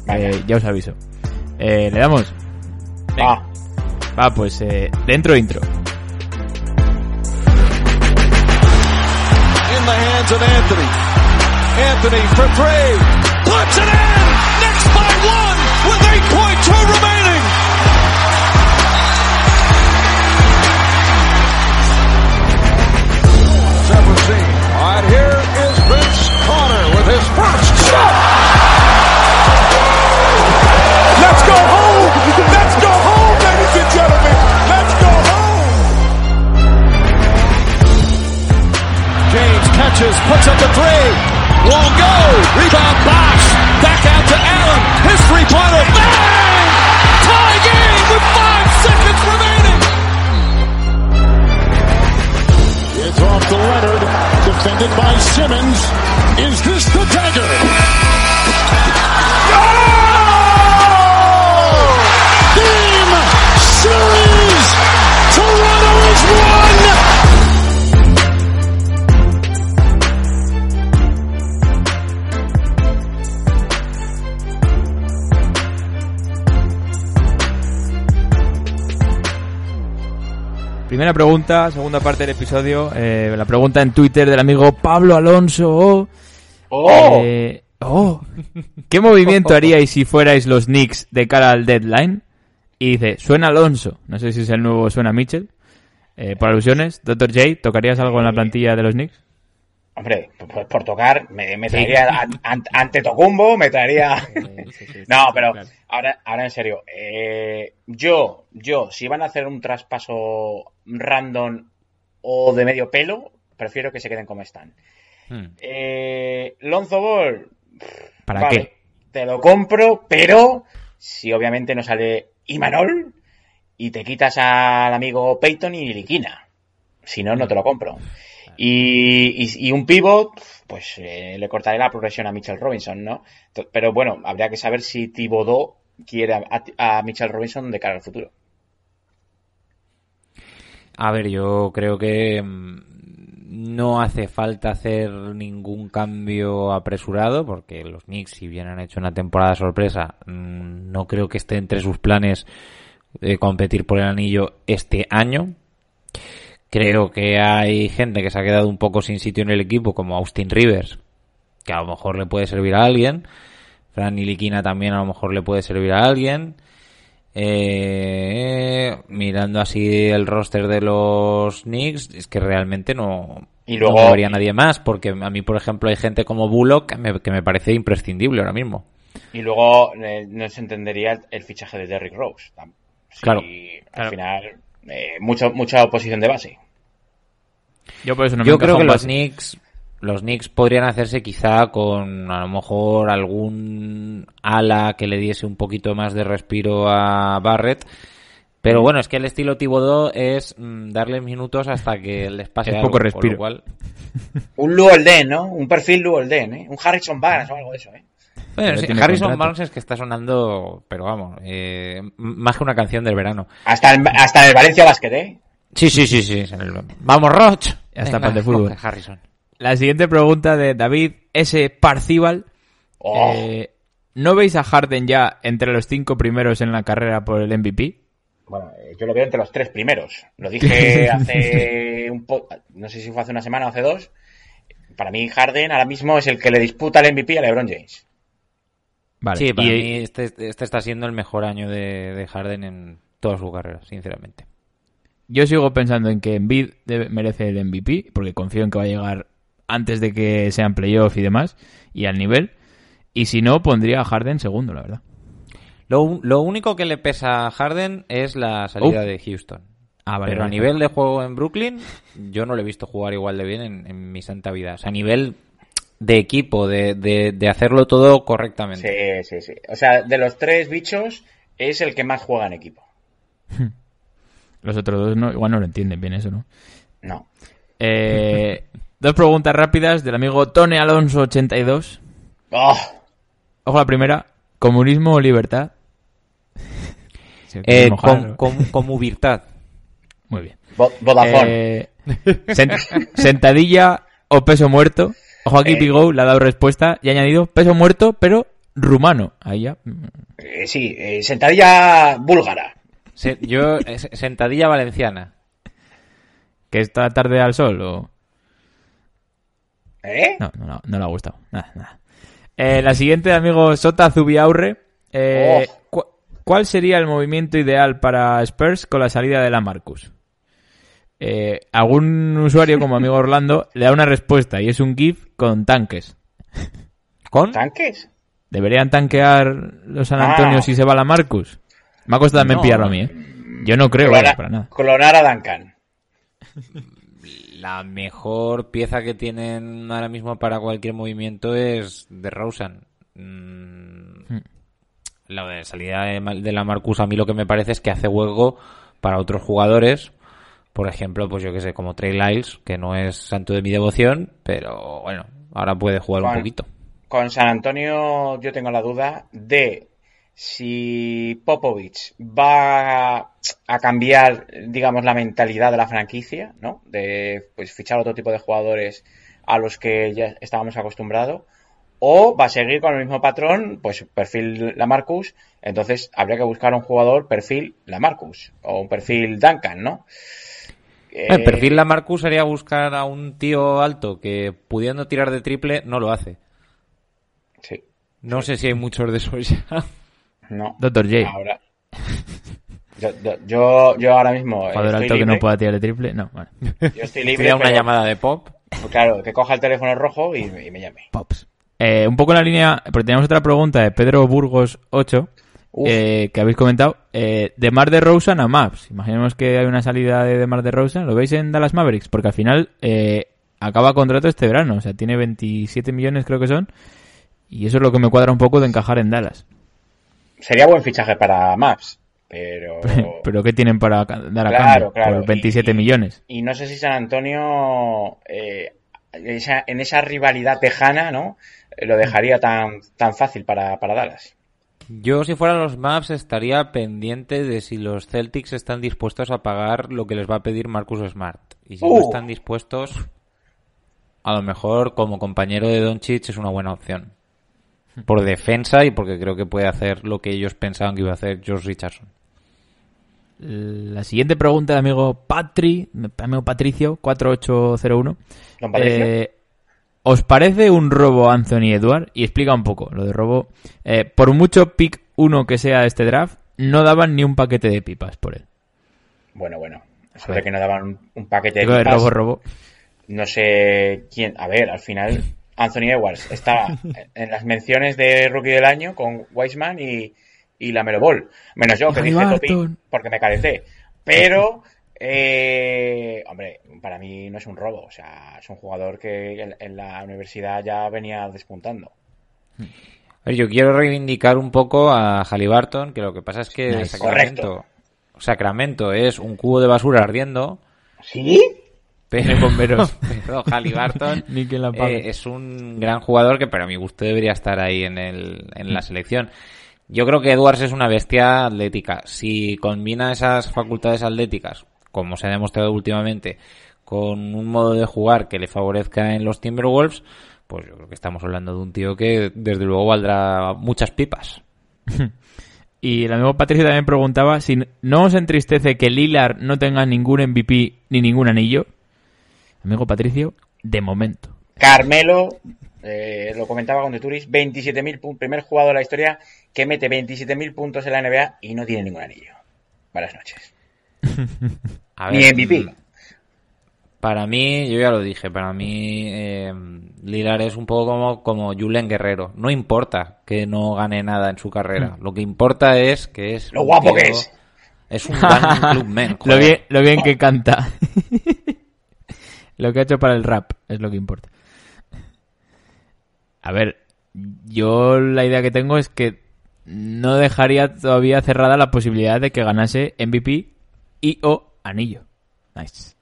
Venga. eh, ya os aviso. Eh, ¿Le damos? Va. Va, pues eh, dentro intro. Hands of Anthony. Anthony for three. Puts it in. Knicks by one with 8.2 remaining. Seventeen. All right, here is Vince Carter with his first shot. Catches, puts up a three. Won't go. Rebound Bosch. Back out to Allen. His three-pointer. Bang! Tie game with five seconds remaining. It's off to Leonard, defended by Simmons. Is this the dagger? Oh! Game series. Primera pregunta, segunda parte del episodio. eh, la pregunta en Twitter del amigo Pablo Alonso. ¡Oh! Eh, oh. ¿Qué movimiento haríais si fuerais los Knicks de cara al deadline? Y dice, suena Alonso. No sé si es el nuevo suena Mitchell. Eh, por alusiones, Dr. J, ¿tocarías algo en la plantilla de los Knicks? Hombre, por, por tocar, me, me traería an- an- ante Tocumbo, me traería... no, pero ahora, ahora en serio, eh, yo, yo, si van a hacer un traspaso random o de medio pelo, prefiero que se queden como están. Hmm. Eh, Lonzo Ball, ¿Para vale, qué? Te lo compro, pero si obviamente no sale Imanol y te quitas al amigo Peyton y Liquina. Si no, no te lo compro. Y, un pivot, pues eh, le cortaré la progresión a Mitchell Robinson, ¿no? Pero bueno, habría que saber si Thibodeau quiere a, a Mitchell Robinson de cara al futuro. A ver, yo creo que mm, no hace falta hacer ningún cambio apresurado porque los Knicks, si bien han hecho una temporada sorpresa, mm, no creo que esté entre sus planes eh, competir por el anillo este año. Creo que hay gente que se ha quedado un poco sin sitio en el equipo, como Austin Rivers, que a lo mejor le puede servir a alguien. Fran Niliquina también a lo mejor le puede servir a alguien. Eh, mirando así el roster de los Knicks, es que realmente no, Y luego- no movería a nadie más, porque a mí, por ejemplo, hay gente como Bullock que me, que me parece imprescindible ahora mismo. Y luego eh, no se entendería el, fichaje de Derrick Rose. Si Claro, Al claro. final, eh, mucho, mucha oposición de base. Yo por eso no me Yo encaja creo que los. Knicks, los Knicks podrían hacerse quizá con a lo mejor algún ala que le diese un poquito más de respiro a Barrett. Pero bueno, es que el estilo Thibodeau es mm, darle minutos hasta que les pase Es algo, poco con lo respiro. cual- Un Luolden, ¿no? Un perfil Luolden, ¿eh? Un Harrison Barnes o algo de eso, ¿eh? Bueno, sí, Harrison contrato. Barnes es que está sonando, pero vamos, eh, más que una canción del verano. Hasta el, hasta el Valencia Basket, ¿eh? Sí, sí, sí, sí. Vamos, Roch. Venga, pan de fútbol. coge Harrison. La siguiente pregunta de David S. Parcival. Oh. Eh, ¿No veis a Harden ya entre los cinco primeros en la carrera por el MVP? Bueno, eh, yo lo veo entre los tres primeros. Lo dije hace un po no sé si fue hace una semana o hace dos. Para mí Harden ahora mismo es el que le disputa el MVP a LeBron James. Vale. Sí, para y- mí este, este está siendo el mejor año de, de Harden en toda su carrera, sinceramente. Yo sigo pensando en que Embiid debe- merece el MVP, porque confío en que va a llegar antes de que sean playoff y demás, y al nivel. Y si no, pondría a Harden segundo, la verdad. Lo, lo único que le pesa a Harden es la salida Uf. de Houston. Ah, vale. Pero a nivel de juego en Brooklyn, yo no le he visto jugar igual de bien en, en mi santa vida. O sea, a nivel de equipo, de, de, de hacerlo todo correctamente. Sí, sí, sí. O sea, de los tres bichos es el que más juega en equipo. Los otros dos no, igual no lo entienden bien eso, ¿no? No. Eh, dos preguntas rápidas del amigo Tony Alonso 82. Oh, Ojo la primera, ¿comunismo o libertad? Eh, mojar, con, ¿no? con, con Movirtad. Muy bien. Vodafone. Eh, sen- sentadilla o peso muerto. Ojo aquí, Eh. Pigo le ha dado respuesta y ha añadido peso muerto, pero rumano. Ahí ya. Eh, sí, eh, sentadilla búlgara. Se- yo, eh, sentadilla valenciana. ¿Que está tarde al sol o...? ¿Eh? No, no, no, no le ha gustado. Nada, nada. Eh, la siguiente, amigo Sota Zubiaurre. Eh, Oh. cu- ¿Cuál sería el movimiento ideal para Spurs con la salida de la Marcus? Eh, algún usuario como amigo Orlando le da una respuesta y es un GIF con tanques. ¿Con? ¿Tanques? ¿Deberían tanquear los San Ah. Antonio si se va la Marcus? Me ha costado también No. pillarlo a mí, ¿eh? Yo no creo, Clona- vaya, para nada. Clonar a Duncan. La mejor pieza que tienen ahora mismo para cualquier movimiento es de Rosen. La de salida de, la Marcus a mí lo que me parece es que hace hueco para otros jugadores Por ejemplo, pues yo que sé, como Trey Lyles, que no es santo de mi devoción, pero bueno, ahora puede jugar un poquito. Con San Antonio yo tengo la duda de si Popovich va a cambiar, digamos, la mentalidad de la franquicia, ¿no? De pues fichar otro tipo de jugadores a los que ya estábamos acostumbrados. O va a seguir con el mismo patrón, pues perfil Lamarcus. Entonces habría que buscar un jugador perfil Lamarcus. O un perfil Duncan, ¿no? El Eh, perfil Lamarcus sería buscar a un tío alto que pudiendo tirar de triple no lo hace. Sí. No sé si hay muchos de esos ya. No. Dr. J. Ahora. Yo, yo, ahora mismo. Jugador estoy alto que no pueda tirar de triple. No, vale. Yo estoy libre. Sería una pero, llamada de pop. pues claro, que coja el teléfono rojo y, y me llame. Pops. Eh, un poco en la línea, porque tenemos otra pregunta de Pedro Burgos 8, Uf. eh, que habéis comentado. Eh, de Mar de Rosen a Maps. Imaginemos que hay una salida de, de Mar de Rosen. ¿Lo veis en Dallas Mavericks? Porque al final eh, acaba contrato este verano. O sea, tiene 27 millones creo que son. Y eso es lo que me cuadra un poco de encajar en Dallas. Sería buen fichaje para Maps, pero. Pero ¿qué tienen para dar a Claro, cambio? claro. Por 27 Y- millones. Y no sé si San Antonio, eh, esa- en esa rivalidad tejana, ¿no? Lo dejaría tan, tan fácil para, para Dallas. Yo, si fueran los Maps, estaría pendiente de si los Celtics están dispuestos a pagar lo que les va a pedir Marcus Smart. Y si no Uh. están dispuestos, a lo mejor como compañero de Doncic es una buena opción. Por defensa y porque creo que puede hacer lo que ellos pensaban que iba a hacer George Richardson. La siguiente pregunta de amigo Patri, amigo Patricio, 4801. Don Patricio. Eh, ¿Os parece un robo Anthony Edward? Y explica un poco lo de robo. Eh, por mucho pick 1 que sea este draft, no daban ni un paquete de pipas por él. Bueno, bueno. Eso de que no daban un, un paquete de pipas, robo, robo. No sé quién. A ver, al final, Anthony Edwards estaba en las menciones de Rookie del Año con Weisman y, y la Melo Ball. Menos yo, que dije. Topi porque me calenté. Pero, eh, hombre, para mí no es un robo. O sea, es un jugador que en, en la universidad ya venía despuntando. A ver, yo quiero reivindicar un poco a Halliburton, que lo que pasa es que Nice. Sacramento, Sacramento es un cubo de basura ardiendo, ¿Sí? Pero, bomberos. pero Halliburton Ni quien la pague. eh, es un gran jugador que para mi gusto debería estar ahí en, el, en la selección. Yo creo que Edwards es una bestia atlética. Si combina esas facultades atléticas, como se ha demostrado últimamente, con un modo de jugar que le favorezca en los Timberwolves, pues yo creo que estamos hablando de un tío que desde luego valdrá muchas pipas. Y el amigo Patricio también preguntaba si no os entristece que Lillard no tenga ningún MVP ni ningún anillo. Amigo Patricio, de momento. Carmelo, eh, lo comentaba con Turis, 27.000 puntos, primer jugador de la historia que mete 27.000 puntos en la NBA y no tiene ningún anillo. Buenas noches. A Ni ver, MVP. mm, Para mí, yo ya lo dije, para mí eh, Lillard es un poco como, como Julen Guerrero. No importa que no gane nada en su carrera. Lo que importa es que es... Lo guapo tío- que es. Es un clubman. lo, bien, lo bien que canta. lo que ha hecho para el rap es lo que importa. A ver, yo la idea que tengo es que no dejaría todavía cerrada la posibilidad de que ganase MVP y o anillo. Nice.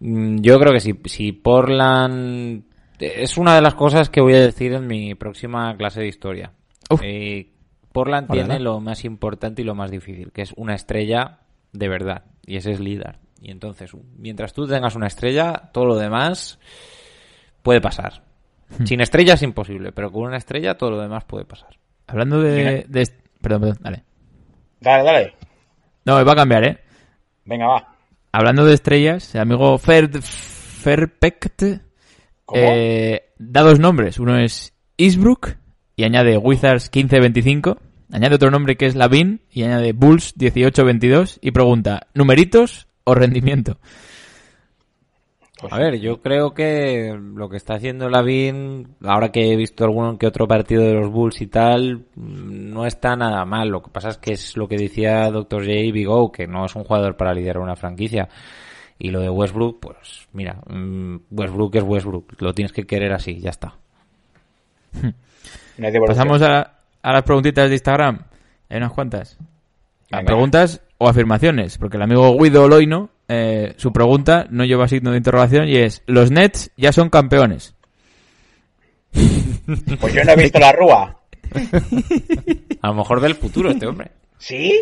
Mm, Yo creo que si, si Portland... Es una de las cosas que voy a decir en mi próxima clase de historia. Eh, Portland Hola, tiene ¿no? lo más importante y lo más difícil, que es una estrella de verdad. Y ese es Lillard. Y entonces, mientras tú tengas una estrella, todo lo demás puede pasar. Hmm. Sin estrella es imposible, pero con una estrella todo lo demás puede pasar. Hablando de, de Perdón, perdón, dale. Dale, dale. No, va a cambiar, ¿eh? Venga, va. Hablando de estrellas, el amigo Fer, Ferpect ¿Cómo? eh, da dos nombres. Uno es Eastbrook y añade Wizards 1525. Añade otro nombre que es Lavin y añade Bulls 1822 y pregunta, ¿numeritos o rendimiento? Pues A ver, yo creo que lo que está haciendo Lavin, ahora que he visto algún que otro partido de los Bulls y tal, no está nada mal. Lo que pasa es que es lo que decía Dr. J. Big O, que no es un jugador para liderar una franquicia. Y lo de Westbrook, pues mira, mm, Westbrook es Westbrook, lo tienes que querer así, ya está. Pasamos a, a las preguntitas de Instagram. Hay unas cuantas. Venga. Preguntas o afirmaciones, porque el amigo Guido Loino, eh, su pregunta no lleva signo de interrogación y es, ¿los Nets ya son campeones? Pues yo no he visto la rúa. A lo mejor del futuro este hombre. ¿Sí?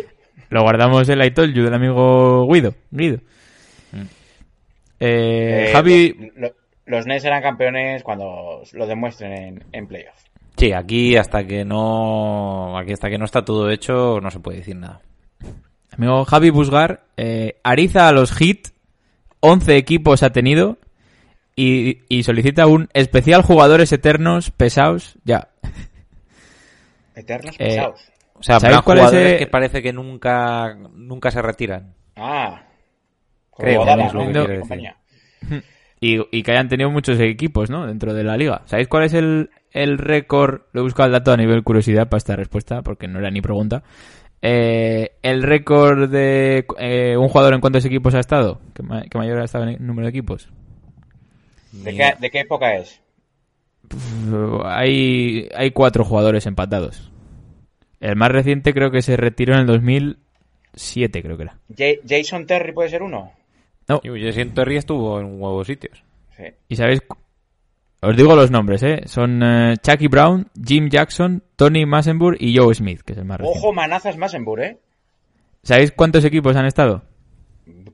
Lo guardamos en la I told you del amigo Guido. Guido. Eh, Eh, Javi, lo- lo- los Nets serán campeones cuando lo demuestren en, en playoff. Sí, aquí hasta que no aquí hasta que no está todo hecho no se puede decir nada. Amigo Javi Busgar, eh, ariza a los Heat, 11 equipos ha tenido y, y solicita un especial jugadores eternos pesados ya. Eternos Eh, pesados. O sea, ¿Sabéis cuál es, jugadores que parece que nunca nunca se retiran. Ah. Creo, Godala, es lo que. Y, y que hayan tenido muchos equipos, ¿no? Dentro de la liga. ¿Sabéis cuál es el, el récord? Lo he buscado el dato a nivel curiosidad para esta respuesta, porque no era ni pregunta. Eh, el récord de eh, un jugador en cuántos equipos ha estado. ¿Qué, ma- qué mayor ha estado en el número de equipos? ¿De qué, ¿De qué época es? Pff, Hay, hay cuatro jugadores empatados. El más reciente creo que se retiró en el 2007, creo que era. Ja- ¿Jason Terry puede ser uno? No, siento Terry estuvo en huevos sitios. Sí. ¿Y sabéis? Os digo los nombres, ¿eh? Son eh, Chucky Brown, Jim Jackson, Tony Massenburg y Joe Smith, que es el más reciente. Ojo, manazas Massenburg, ¿eh? ¿Sabéis cuántos equipos han estado?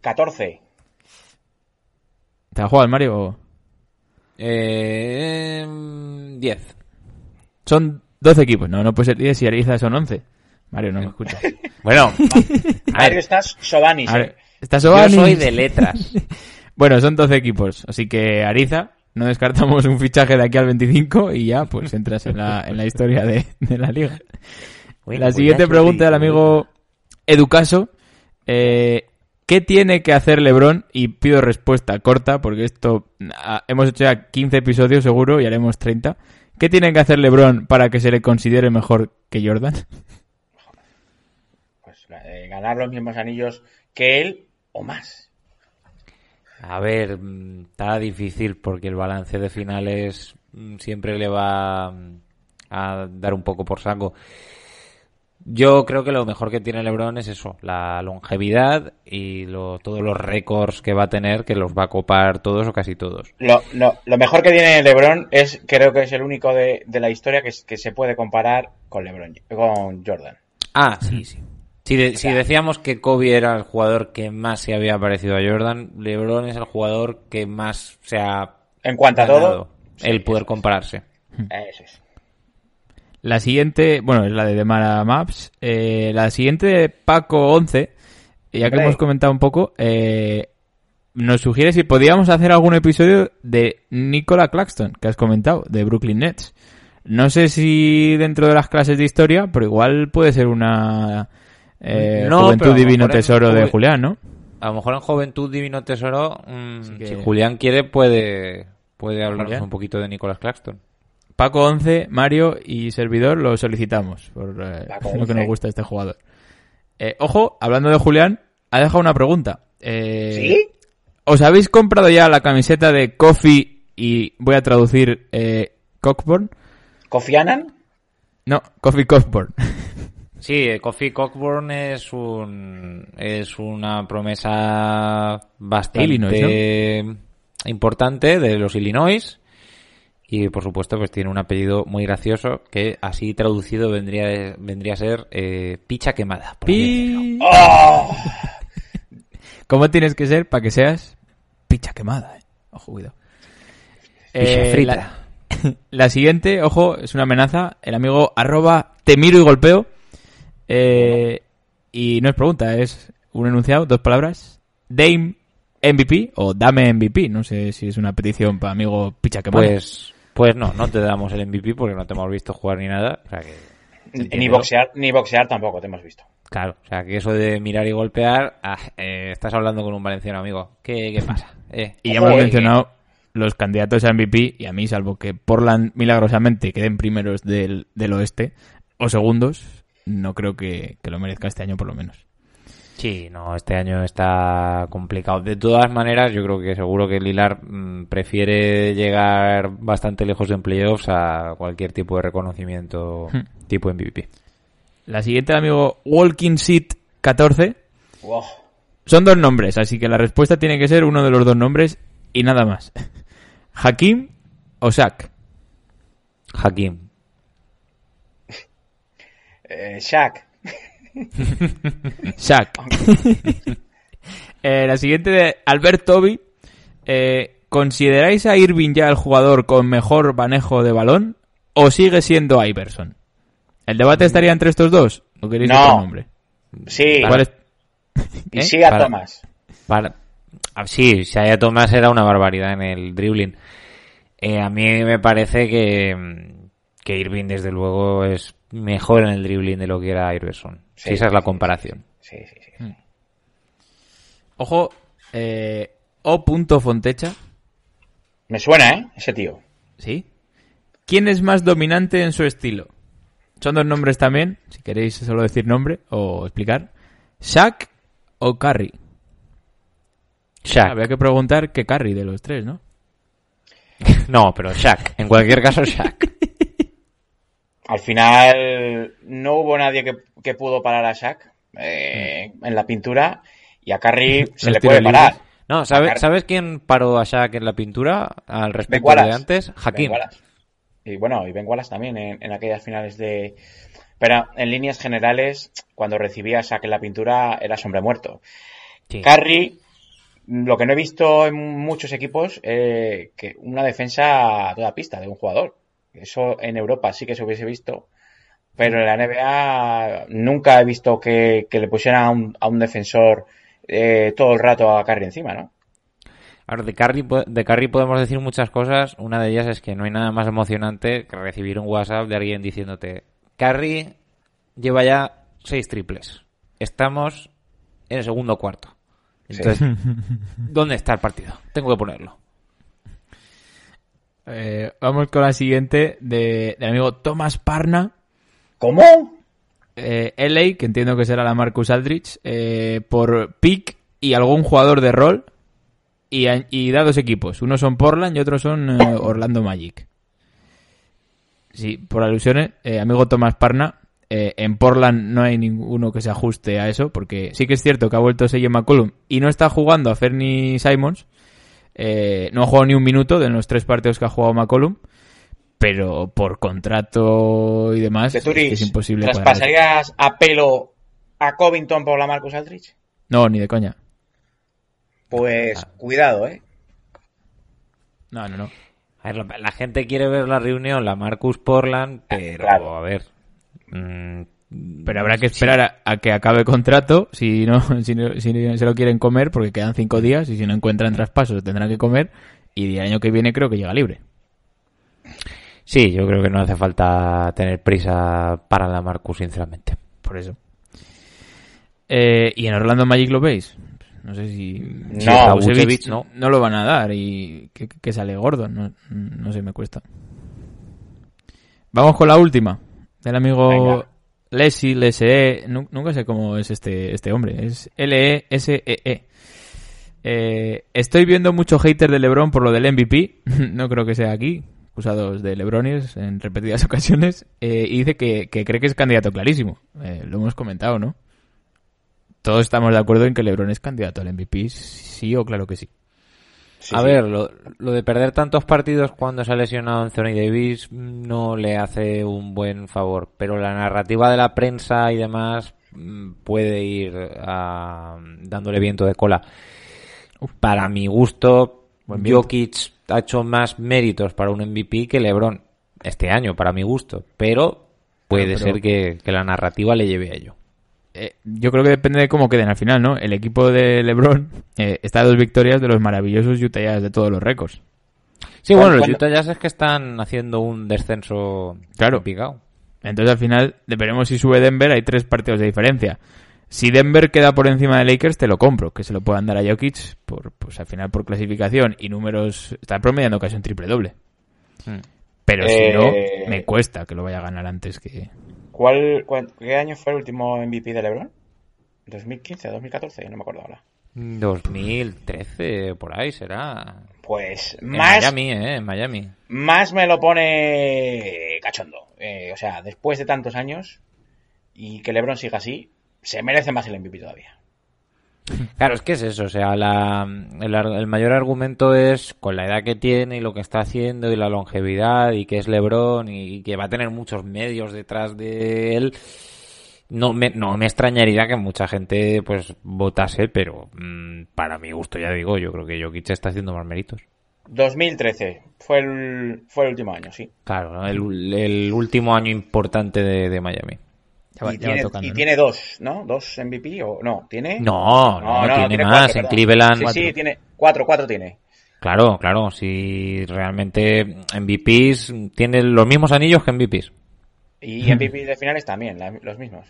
14. ¿Te la juegas, Mario? o- Eh, 10. Son 12 equipos. No, no puede ser 10 si Ariza son 11. Mario, no me escuchas. Bueno, a Mario, estás ver, ¿eh? ¿estás yo Sobani? soy de letras. Bueno, son 12 equipos. Así que Ariza, no descartamos un fichaje de aquí al 25 y ya, pues entras en la, en la historia de, de la liga. Bueno, la pues siguiente pregunta del amigo Educaso. Eh, ¿Qué tiene que hacer Lebron? Y pido respuesta corta, porque esto ah, hemos hecho ya 15 episodios seguro y haremos 30. ¿Qué tiene que hacer Lebron para que se le considere mejor que Jordan? Pues eh, ganar los mismos anillos que él o más. A ver, mm, está difícil porque el balance de finales mm, siempre le va mm, a dar un poco por saco. Yo creo que lo mejor que tiene LeBron es eso, la longevidad y lo- todos los récords que va a tener, que los va a copar todos o casi todos. Lo, lo- lo mejor que tiene LeBron es, creo que es el único de, de la historia que, que se puede comparar con LeBron, con Jordan. Ah, sí, sí. Si, de- si decíamos que Kobe era el jugador que más se había parecido a Jordan, LeBron es el jugador que más se ha En cuanto a todo, el poder compararse. eso es. La siguiente, bueno, es la de Demara Maps. Eh, la siguiente de Paco 11, ya que hemos comentado un poco, eh, nos sugiere si podíamos hacer algún episodio de Nicola Claxton, que has comentado, de Brooklyn Nets. No sé si dentro de las clases de historia, pero igual puede ser una eh, No, Juventud Divino en Tesoro de Julián, ¿no? A lo mejor en Juventud Divino Tesoro, mm, que- si Julián quiere, puede, puede hablarnos Julián. un poquito de Nicolas Claxton. Paco 11, Mario y servidor lo solicitamos por eh, lo que 11. nos gusta este jugador. Eh, ojo, hablando de Julián, ha dejado una pregunta. Eh, ¿Sí? ¿Os habéis comprado ya la camiseta de Coffee y voy a traducir eh, Cockburn? ¿Kofi Annan? No, Coffee Cockburn. Sí, Kofi Cockburn es un es una promesa bastante Illinois, importante de los Illinois y por supuesto pues tiene un apellido muy gracioso que así traducido vendría vendría a ser eh, picha quemada. por. Pi- ¡Oh! ¿Cómo tienes que ser para que seas picha quemada? eh? Ojo, cuidado. Picha Eh, frita. La, la siguiente, ojo, es una amenaza. El amigo arroba te miro y golpeo. Eh, y no es pregunta, es un enunciado, dos palabras. Dame MVP o dame MVP. No sé si es una petición para amigo picha quemada. Pues pues no, no te damos el MVP porque no te hemos visto jugar ni nada. O sea que, Ni boxear, ni boxear tampoco te hemos visto. Claro, o sea que eso de mirar y golpear, ah, eh, estás hablando con un valenciano, amigo. ¿Qué, qué pasa? Eh, Y ya hemos eh, mencionado los candidatos a MVP y a mí, salvo que Portland milagrosamente queden primeros del, del oeste o segundos, no creo que, que lo merezca este año por lo menos. Sí, no, este año está complicado. De todas maneras, yo creo que seguro que Lilar mm, prefiere llegar bastante lejos en playoffs a cualquier tipo de reconocimiento Hmm. tipo MVP. La siguiente, amigo Walking Seat 14. Wow. Son dos nombres, así que la respuesta tiene que ser uno de los dos nombres y nada más. Hakim o Shaq. Hakim. Eh, Shaq. Shaq. Eh, la siguiente de Albert Toby. Eh, ¿Consideráis a Irving ya el jugador con mejor manejo de balón o sigue siendo Iverson? ¿El debate estaría entre estos dos? ¿O queréis No. otro nombre? Sí. ¿Cuál es? Y siga Para- Thomas. Para... ah, Sí, si haya Tomás era una barbaridad en el dribbling. Eh, a mí me parece que, que Irving, desde luego, es mejor en el dribbling de lo que era Iverson. Sí, si esa es la sí, comparación. Sí, sí, sí. Ojo, eh, O. Fontecha. Me suena, ¿eh? Ese tío. ¿Sí? ¿Quién es más dominante en su estilo? Son dos nombres también, si queréis solo decir nombre o explicar. Shaq o Curry. Shaq. Habría que preguntar qué Curry de los tres, ¿no? No, pero Shaq. En cualquier caso, Shaq. Al final no hubo nadie que, que pudo parar a Shaq eh, en la pintura y a Curry se le puede parar. No, ¿sabes, Shaq. ¿sabes quién paró a Shaq en la pintura al Ben respecto Wallace. de antes? Ben Hakim. Y bueno, y Ben Wallace también en, en aquellas finales de... Pero en líneas generales, cuando recibía a Shaq en la pintura, era hombre muerto. Sí. Curry, lo que no he visto en muchos equipos, eh, que una defensa a toda pista de un jugador. Eso en Europa sí que se hubiese visto, pero en la NBA nunca he visto que, que le pusieran a un, a un defensor eh, todo el rato a Curry encima, ¿no? Ahora, de Curry, de Curry podemos decir muchas cosas. Una de ellas es que no hay nada más emocionante que recibir un WhatsApp de alguien diciéndote Curry lleva ya seis triples. Estamos en el segundo cuarto. Entonces, ¿dónde está el partido? Tengo que ponerlo. Eh, vamos con la siguiente de, del amigo Thomas Parna. ¿Cómo? Eh, LA, que entiendo que será la Marcus Aldrich, eh, por pick y algún jugador de rol. Y, da dos equipos. Unos son Portland y otros son eh, Orlando Magic. Sí, por alusiones, eh, amigo Tomás Parna, eh, en Portland no hay ninguno que se ajuste a eso, porque sí que es cierto que ha vuelto Seye McCollum y no está jugando a Fernie Simons. Eh, no ha jugado ni un minuto de los tres partidos que ha jugado McCollum, pero por contrato y demás ¿De es, que Turis, es imposible. ¿traspasarías a pelo a Covington por la Marcus Aldrich? No, ni de coña. Pues cuidado, ¿eh? No, no, no. A ver, la, la gente quiere ver la reunión, la Marcus Portland, pero claro. a ver. mm, Pero habrá que esperar a, a que acabe contrato si no, si no si no se lo quieren comer porque quedan cinco días y si no encuentran traspasos tendrán que comer y el año que viene creo que llega libre. Sí, yo creo que no hace falta tener prisa para la Marcus, sinceramente. Por eso. Eh, ¿Y en Orlando Magic lo veis? No sé si... No, si no. no lo van a dar y que, que sale gordo. No, no sé, me cuesta. Vamos con la última. Del amigo Venga. Lesi, Lese. Nu- Nunca sé cómo es este, este hombre. Es L-E-S-E-E. Eh, estoy viendo mucho hater de LeBron por lo del MVP. no creo que sea aquí. Acusados de LeBronis en repetidas ocasiones. Eh, y dice que, que cree que es candidato clarísimo. Eh, lo hemos comentado, ¿no? Todos estamos de acuerdo en que LeBron es candidato al MVP. Sí o claro que sí. Sí, a sí. ver, lo, lo de perder tantos partidos cuando se ha lesionado Anthony Davis no le hace un buen favor, pero la narrativa de la prensa y demás mm, puede ir ah, dándole viento de cola. Para mi gusto. Jokic ha hecho más méritos para un MVP que LeBron este año, para mi gusto, pero puede pero- ser que, que la narrativa le lleve a ello. Eh, yo creo que depende de cómo queden al final, ¿no? El equipo de LeBron eh, está a dos victorias de los maravillosos Utah Jazz de todos los récords. Sí, bueno, los ¿Cuándo- Utah Jazz es que están haciendo un descenso Claro. picado. Entonces al final veremos si sube Denver, hay tres partidos de diferencia. Si Denver queda por encima de Lakers, te lo compro, que se lo puedan dar a Jokic, por, pues al final por clasificación y números, está promediando casi un triple doble. Hmm. Pero si Eh, no, me cuesta que lo vaya a ganar antes que... ¿Cuál, cuál- ¿Qué año fue el último MVP de LeBron? ¿2015, 2014? No me acuerdo ahora. 2013, por ahí será. Pues En más, Miami, ¿eh? En Miami. más me lo pone cachondo. Eh, o sea, después de tantos años y que LeBron siga así, se merece más el MVP todavía. Claro, es que es eso, o sea, la, el, mayor argumento es con la edad que tiene y lo que está haciendo y la longevidad y que es LeBron y, que va a tener muchos medios detrás de él. No me, no me extrañaría que mucha gente pues votase, pero mm, para mi gusto, ya digo, yo creo que Jokic está haciendo más méritos. 2013 fue el, fue el último año, sí. Claro, el, el último año importante de, de Miami. Ya va, y ya va tiene, tocando, y ¿no? tiene dos, ¿no? ¿Dos MVP o no? ¿Tiene? No, no, tiene, más. cuatro, en. Cleveland. Sí, cuatro. sí, tiene cuatro, cuatro tiene. Claro, claro, si realmente MVPs tienen los mismos anillos que MVPs. Y MVP de finales también, la- los mismos.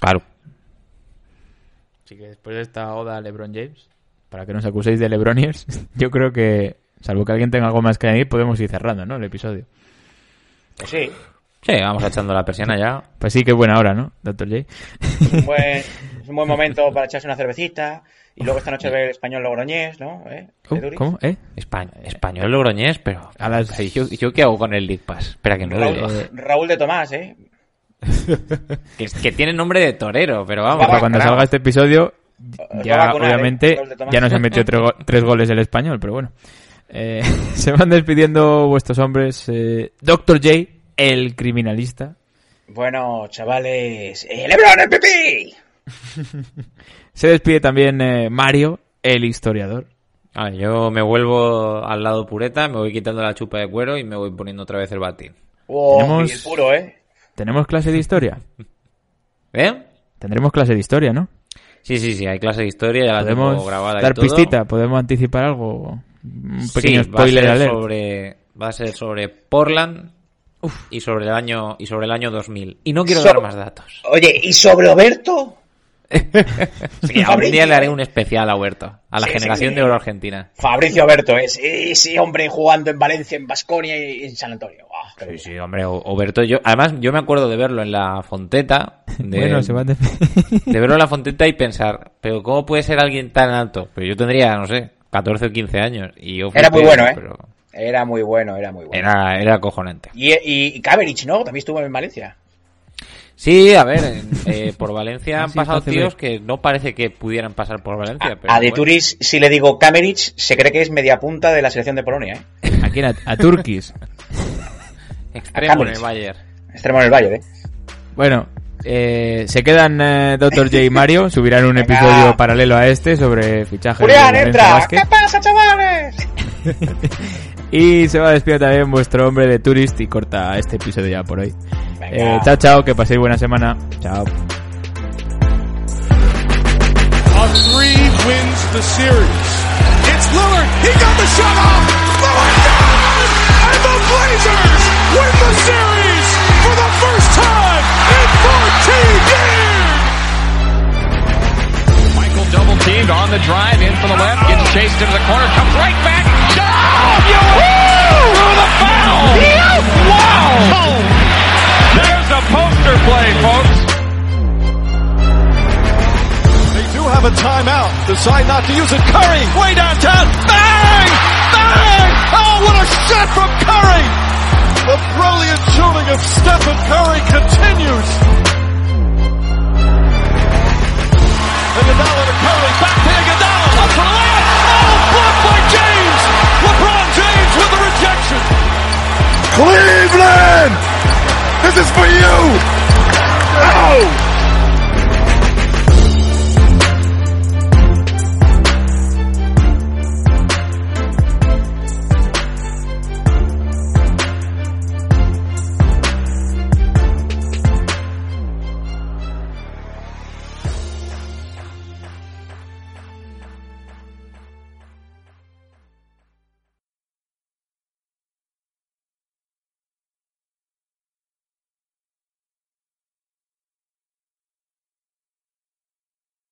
Claro. Así que después de esta oda a LeBron James, para que no os acuséis de LeBroniers, yo creo que, salvo que alguien tenga algo más que añadir, podemos ir cerrando, ¿no? El episodio. Pues sí, Sí, vamos echando la persiana ya. Pues sí, qué buena hora, ¿no, Doctor J? es un buen, es un buen momento para echarse una cervecita. Y luego esta noche ver el español logroñés, ¿no? ¿Eh? ¿Cómo? ¿Eh? Espa- español logroñés, pero... A las- ¿yo, ¿Yo qué hago con el League Pass? Espera que no Raúl, digo. Raúl de Tomás, ¿eh? que, que tiene nombre de torero, pero vamos. Va, Para cuando salga este episodio, Os a ya vacunar, ¿eh? obviamente ya nos han metido tres, go- tres goles el español, pero bueno. Eh, se van despidiendo vuestros hombres. Eh, Doctor J, el criminalista. Bueno, chavales, ¡eh, LeBron MVP! Se despide también eh, Mario, el historiador. A ver, yo me vuelvo al lado pureta, me voy quitando la chupa de cuero y me voy poniendo otra vez el batín. Oh, Tenemos- y el puro, ¿eh? ¿Tenemos clase de historia? ¿Eh? Tendremos clase de historia, ¿no? Sí, sí, sí, hay clase de historia, ya la tengo grabada y dar todo. pistita, podemos anticipar algo. Un pequeño Sí, va a spoiler ser alert. sobre va a ser sobre Portland y sobre el año y sobre el año 2000 y no quiero So- dar más datos. Oye, ¿y sobre Oberto? Sí, algún día le haré un especial a Huerto, a la Sí, generación sí. de oro argentina. Fabricio Oberto, ¿eh? Sí, sí, hombre, jugando en Valencia, en Basconia y en San Antonio. Qué Sí, sí, hombre, Oberto yo además yo me acuerdo de verlo en la Fonteta, de, Bueno, se va a de verlo en la Fonteta y pensar, pero cómo puede ser alguien tan alto? Pero yo tendría, no sé, 14 o 15 años y yo Era muy bueno, ¿eh? pero Era muy bueno, era muy bueno. era era acojonante. Y, y, y ¿no? También estuvo en Valencia. Sí, a ver, en- eh, por Valencia han Sí, pasado fácil. tíos que no parece que pudieran pasar por Valencia. A, pero a De bueno. Turis, si le digo Kamerich, se cree que es media punta de la selección de Polonia, ¿eh? Aquí en a, a Turquís. Extremo en el Bayern. Extremo en el Valle, ¿eh? Bueno, eh, se quedan eh, Doctor J y Mario. Subirán un Venga. episodio paralelo a este sobre fichaje de Julián, entra. ¿Qué pasa, chavales? Y se va a despedir también vuestro hombre de Tourist y corta este episodio ya por hoy. Eh, chao, chao, que paséis buena semana. Chao. A three wins the series. It's Lillard. He got the shot off. Lillard down! And the Blazers win the series for the first time in 14 years! Michael double teamed on the drive in for the left, gets chased into the corner, comes right back. Shot! You through the foul! Wow! There's a poster play, folks. They do have a timeout. Decide not to use it. Curry, way downtown. Bang! Bang! Oh, what a shot from Curry! The brilliant shooting of Stephen Curry continues. Iguodala to Curry, back to Iguodala, up for the layup. Oh, blocked by James. LeBron James with the rejection. Cleveland, this is for you. Oh!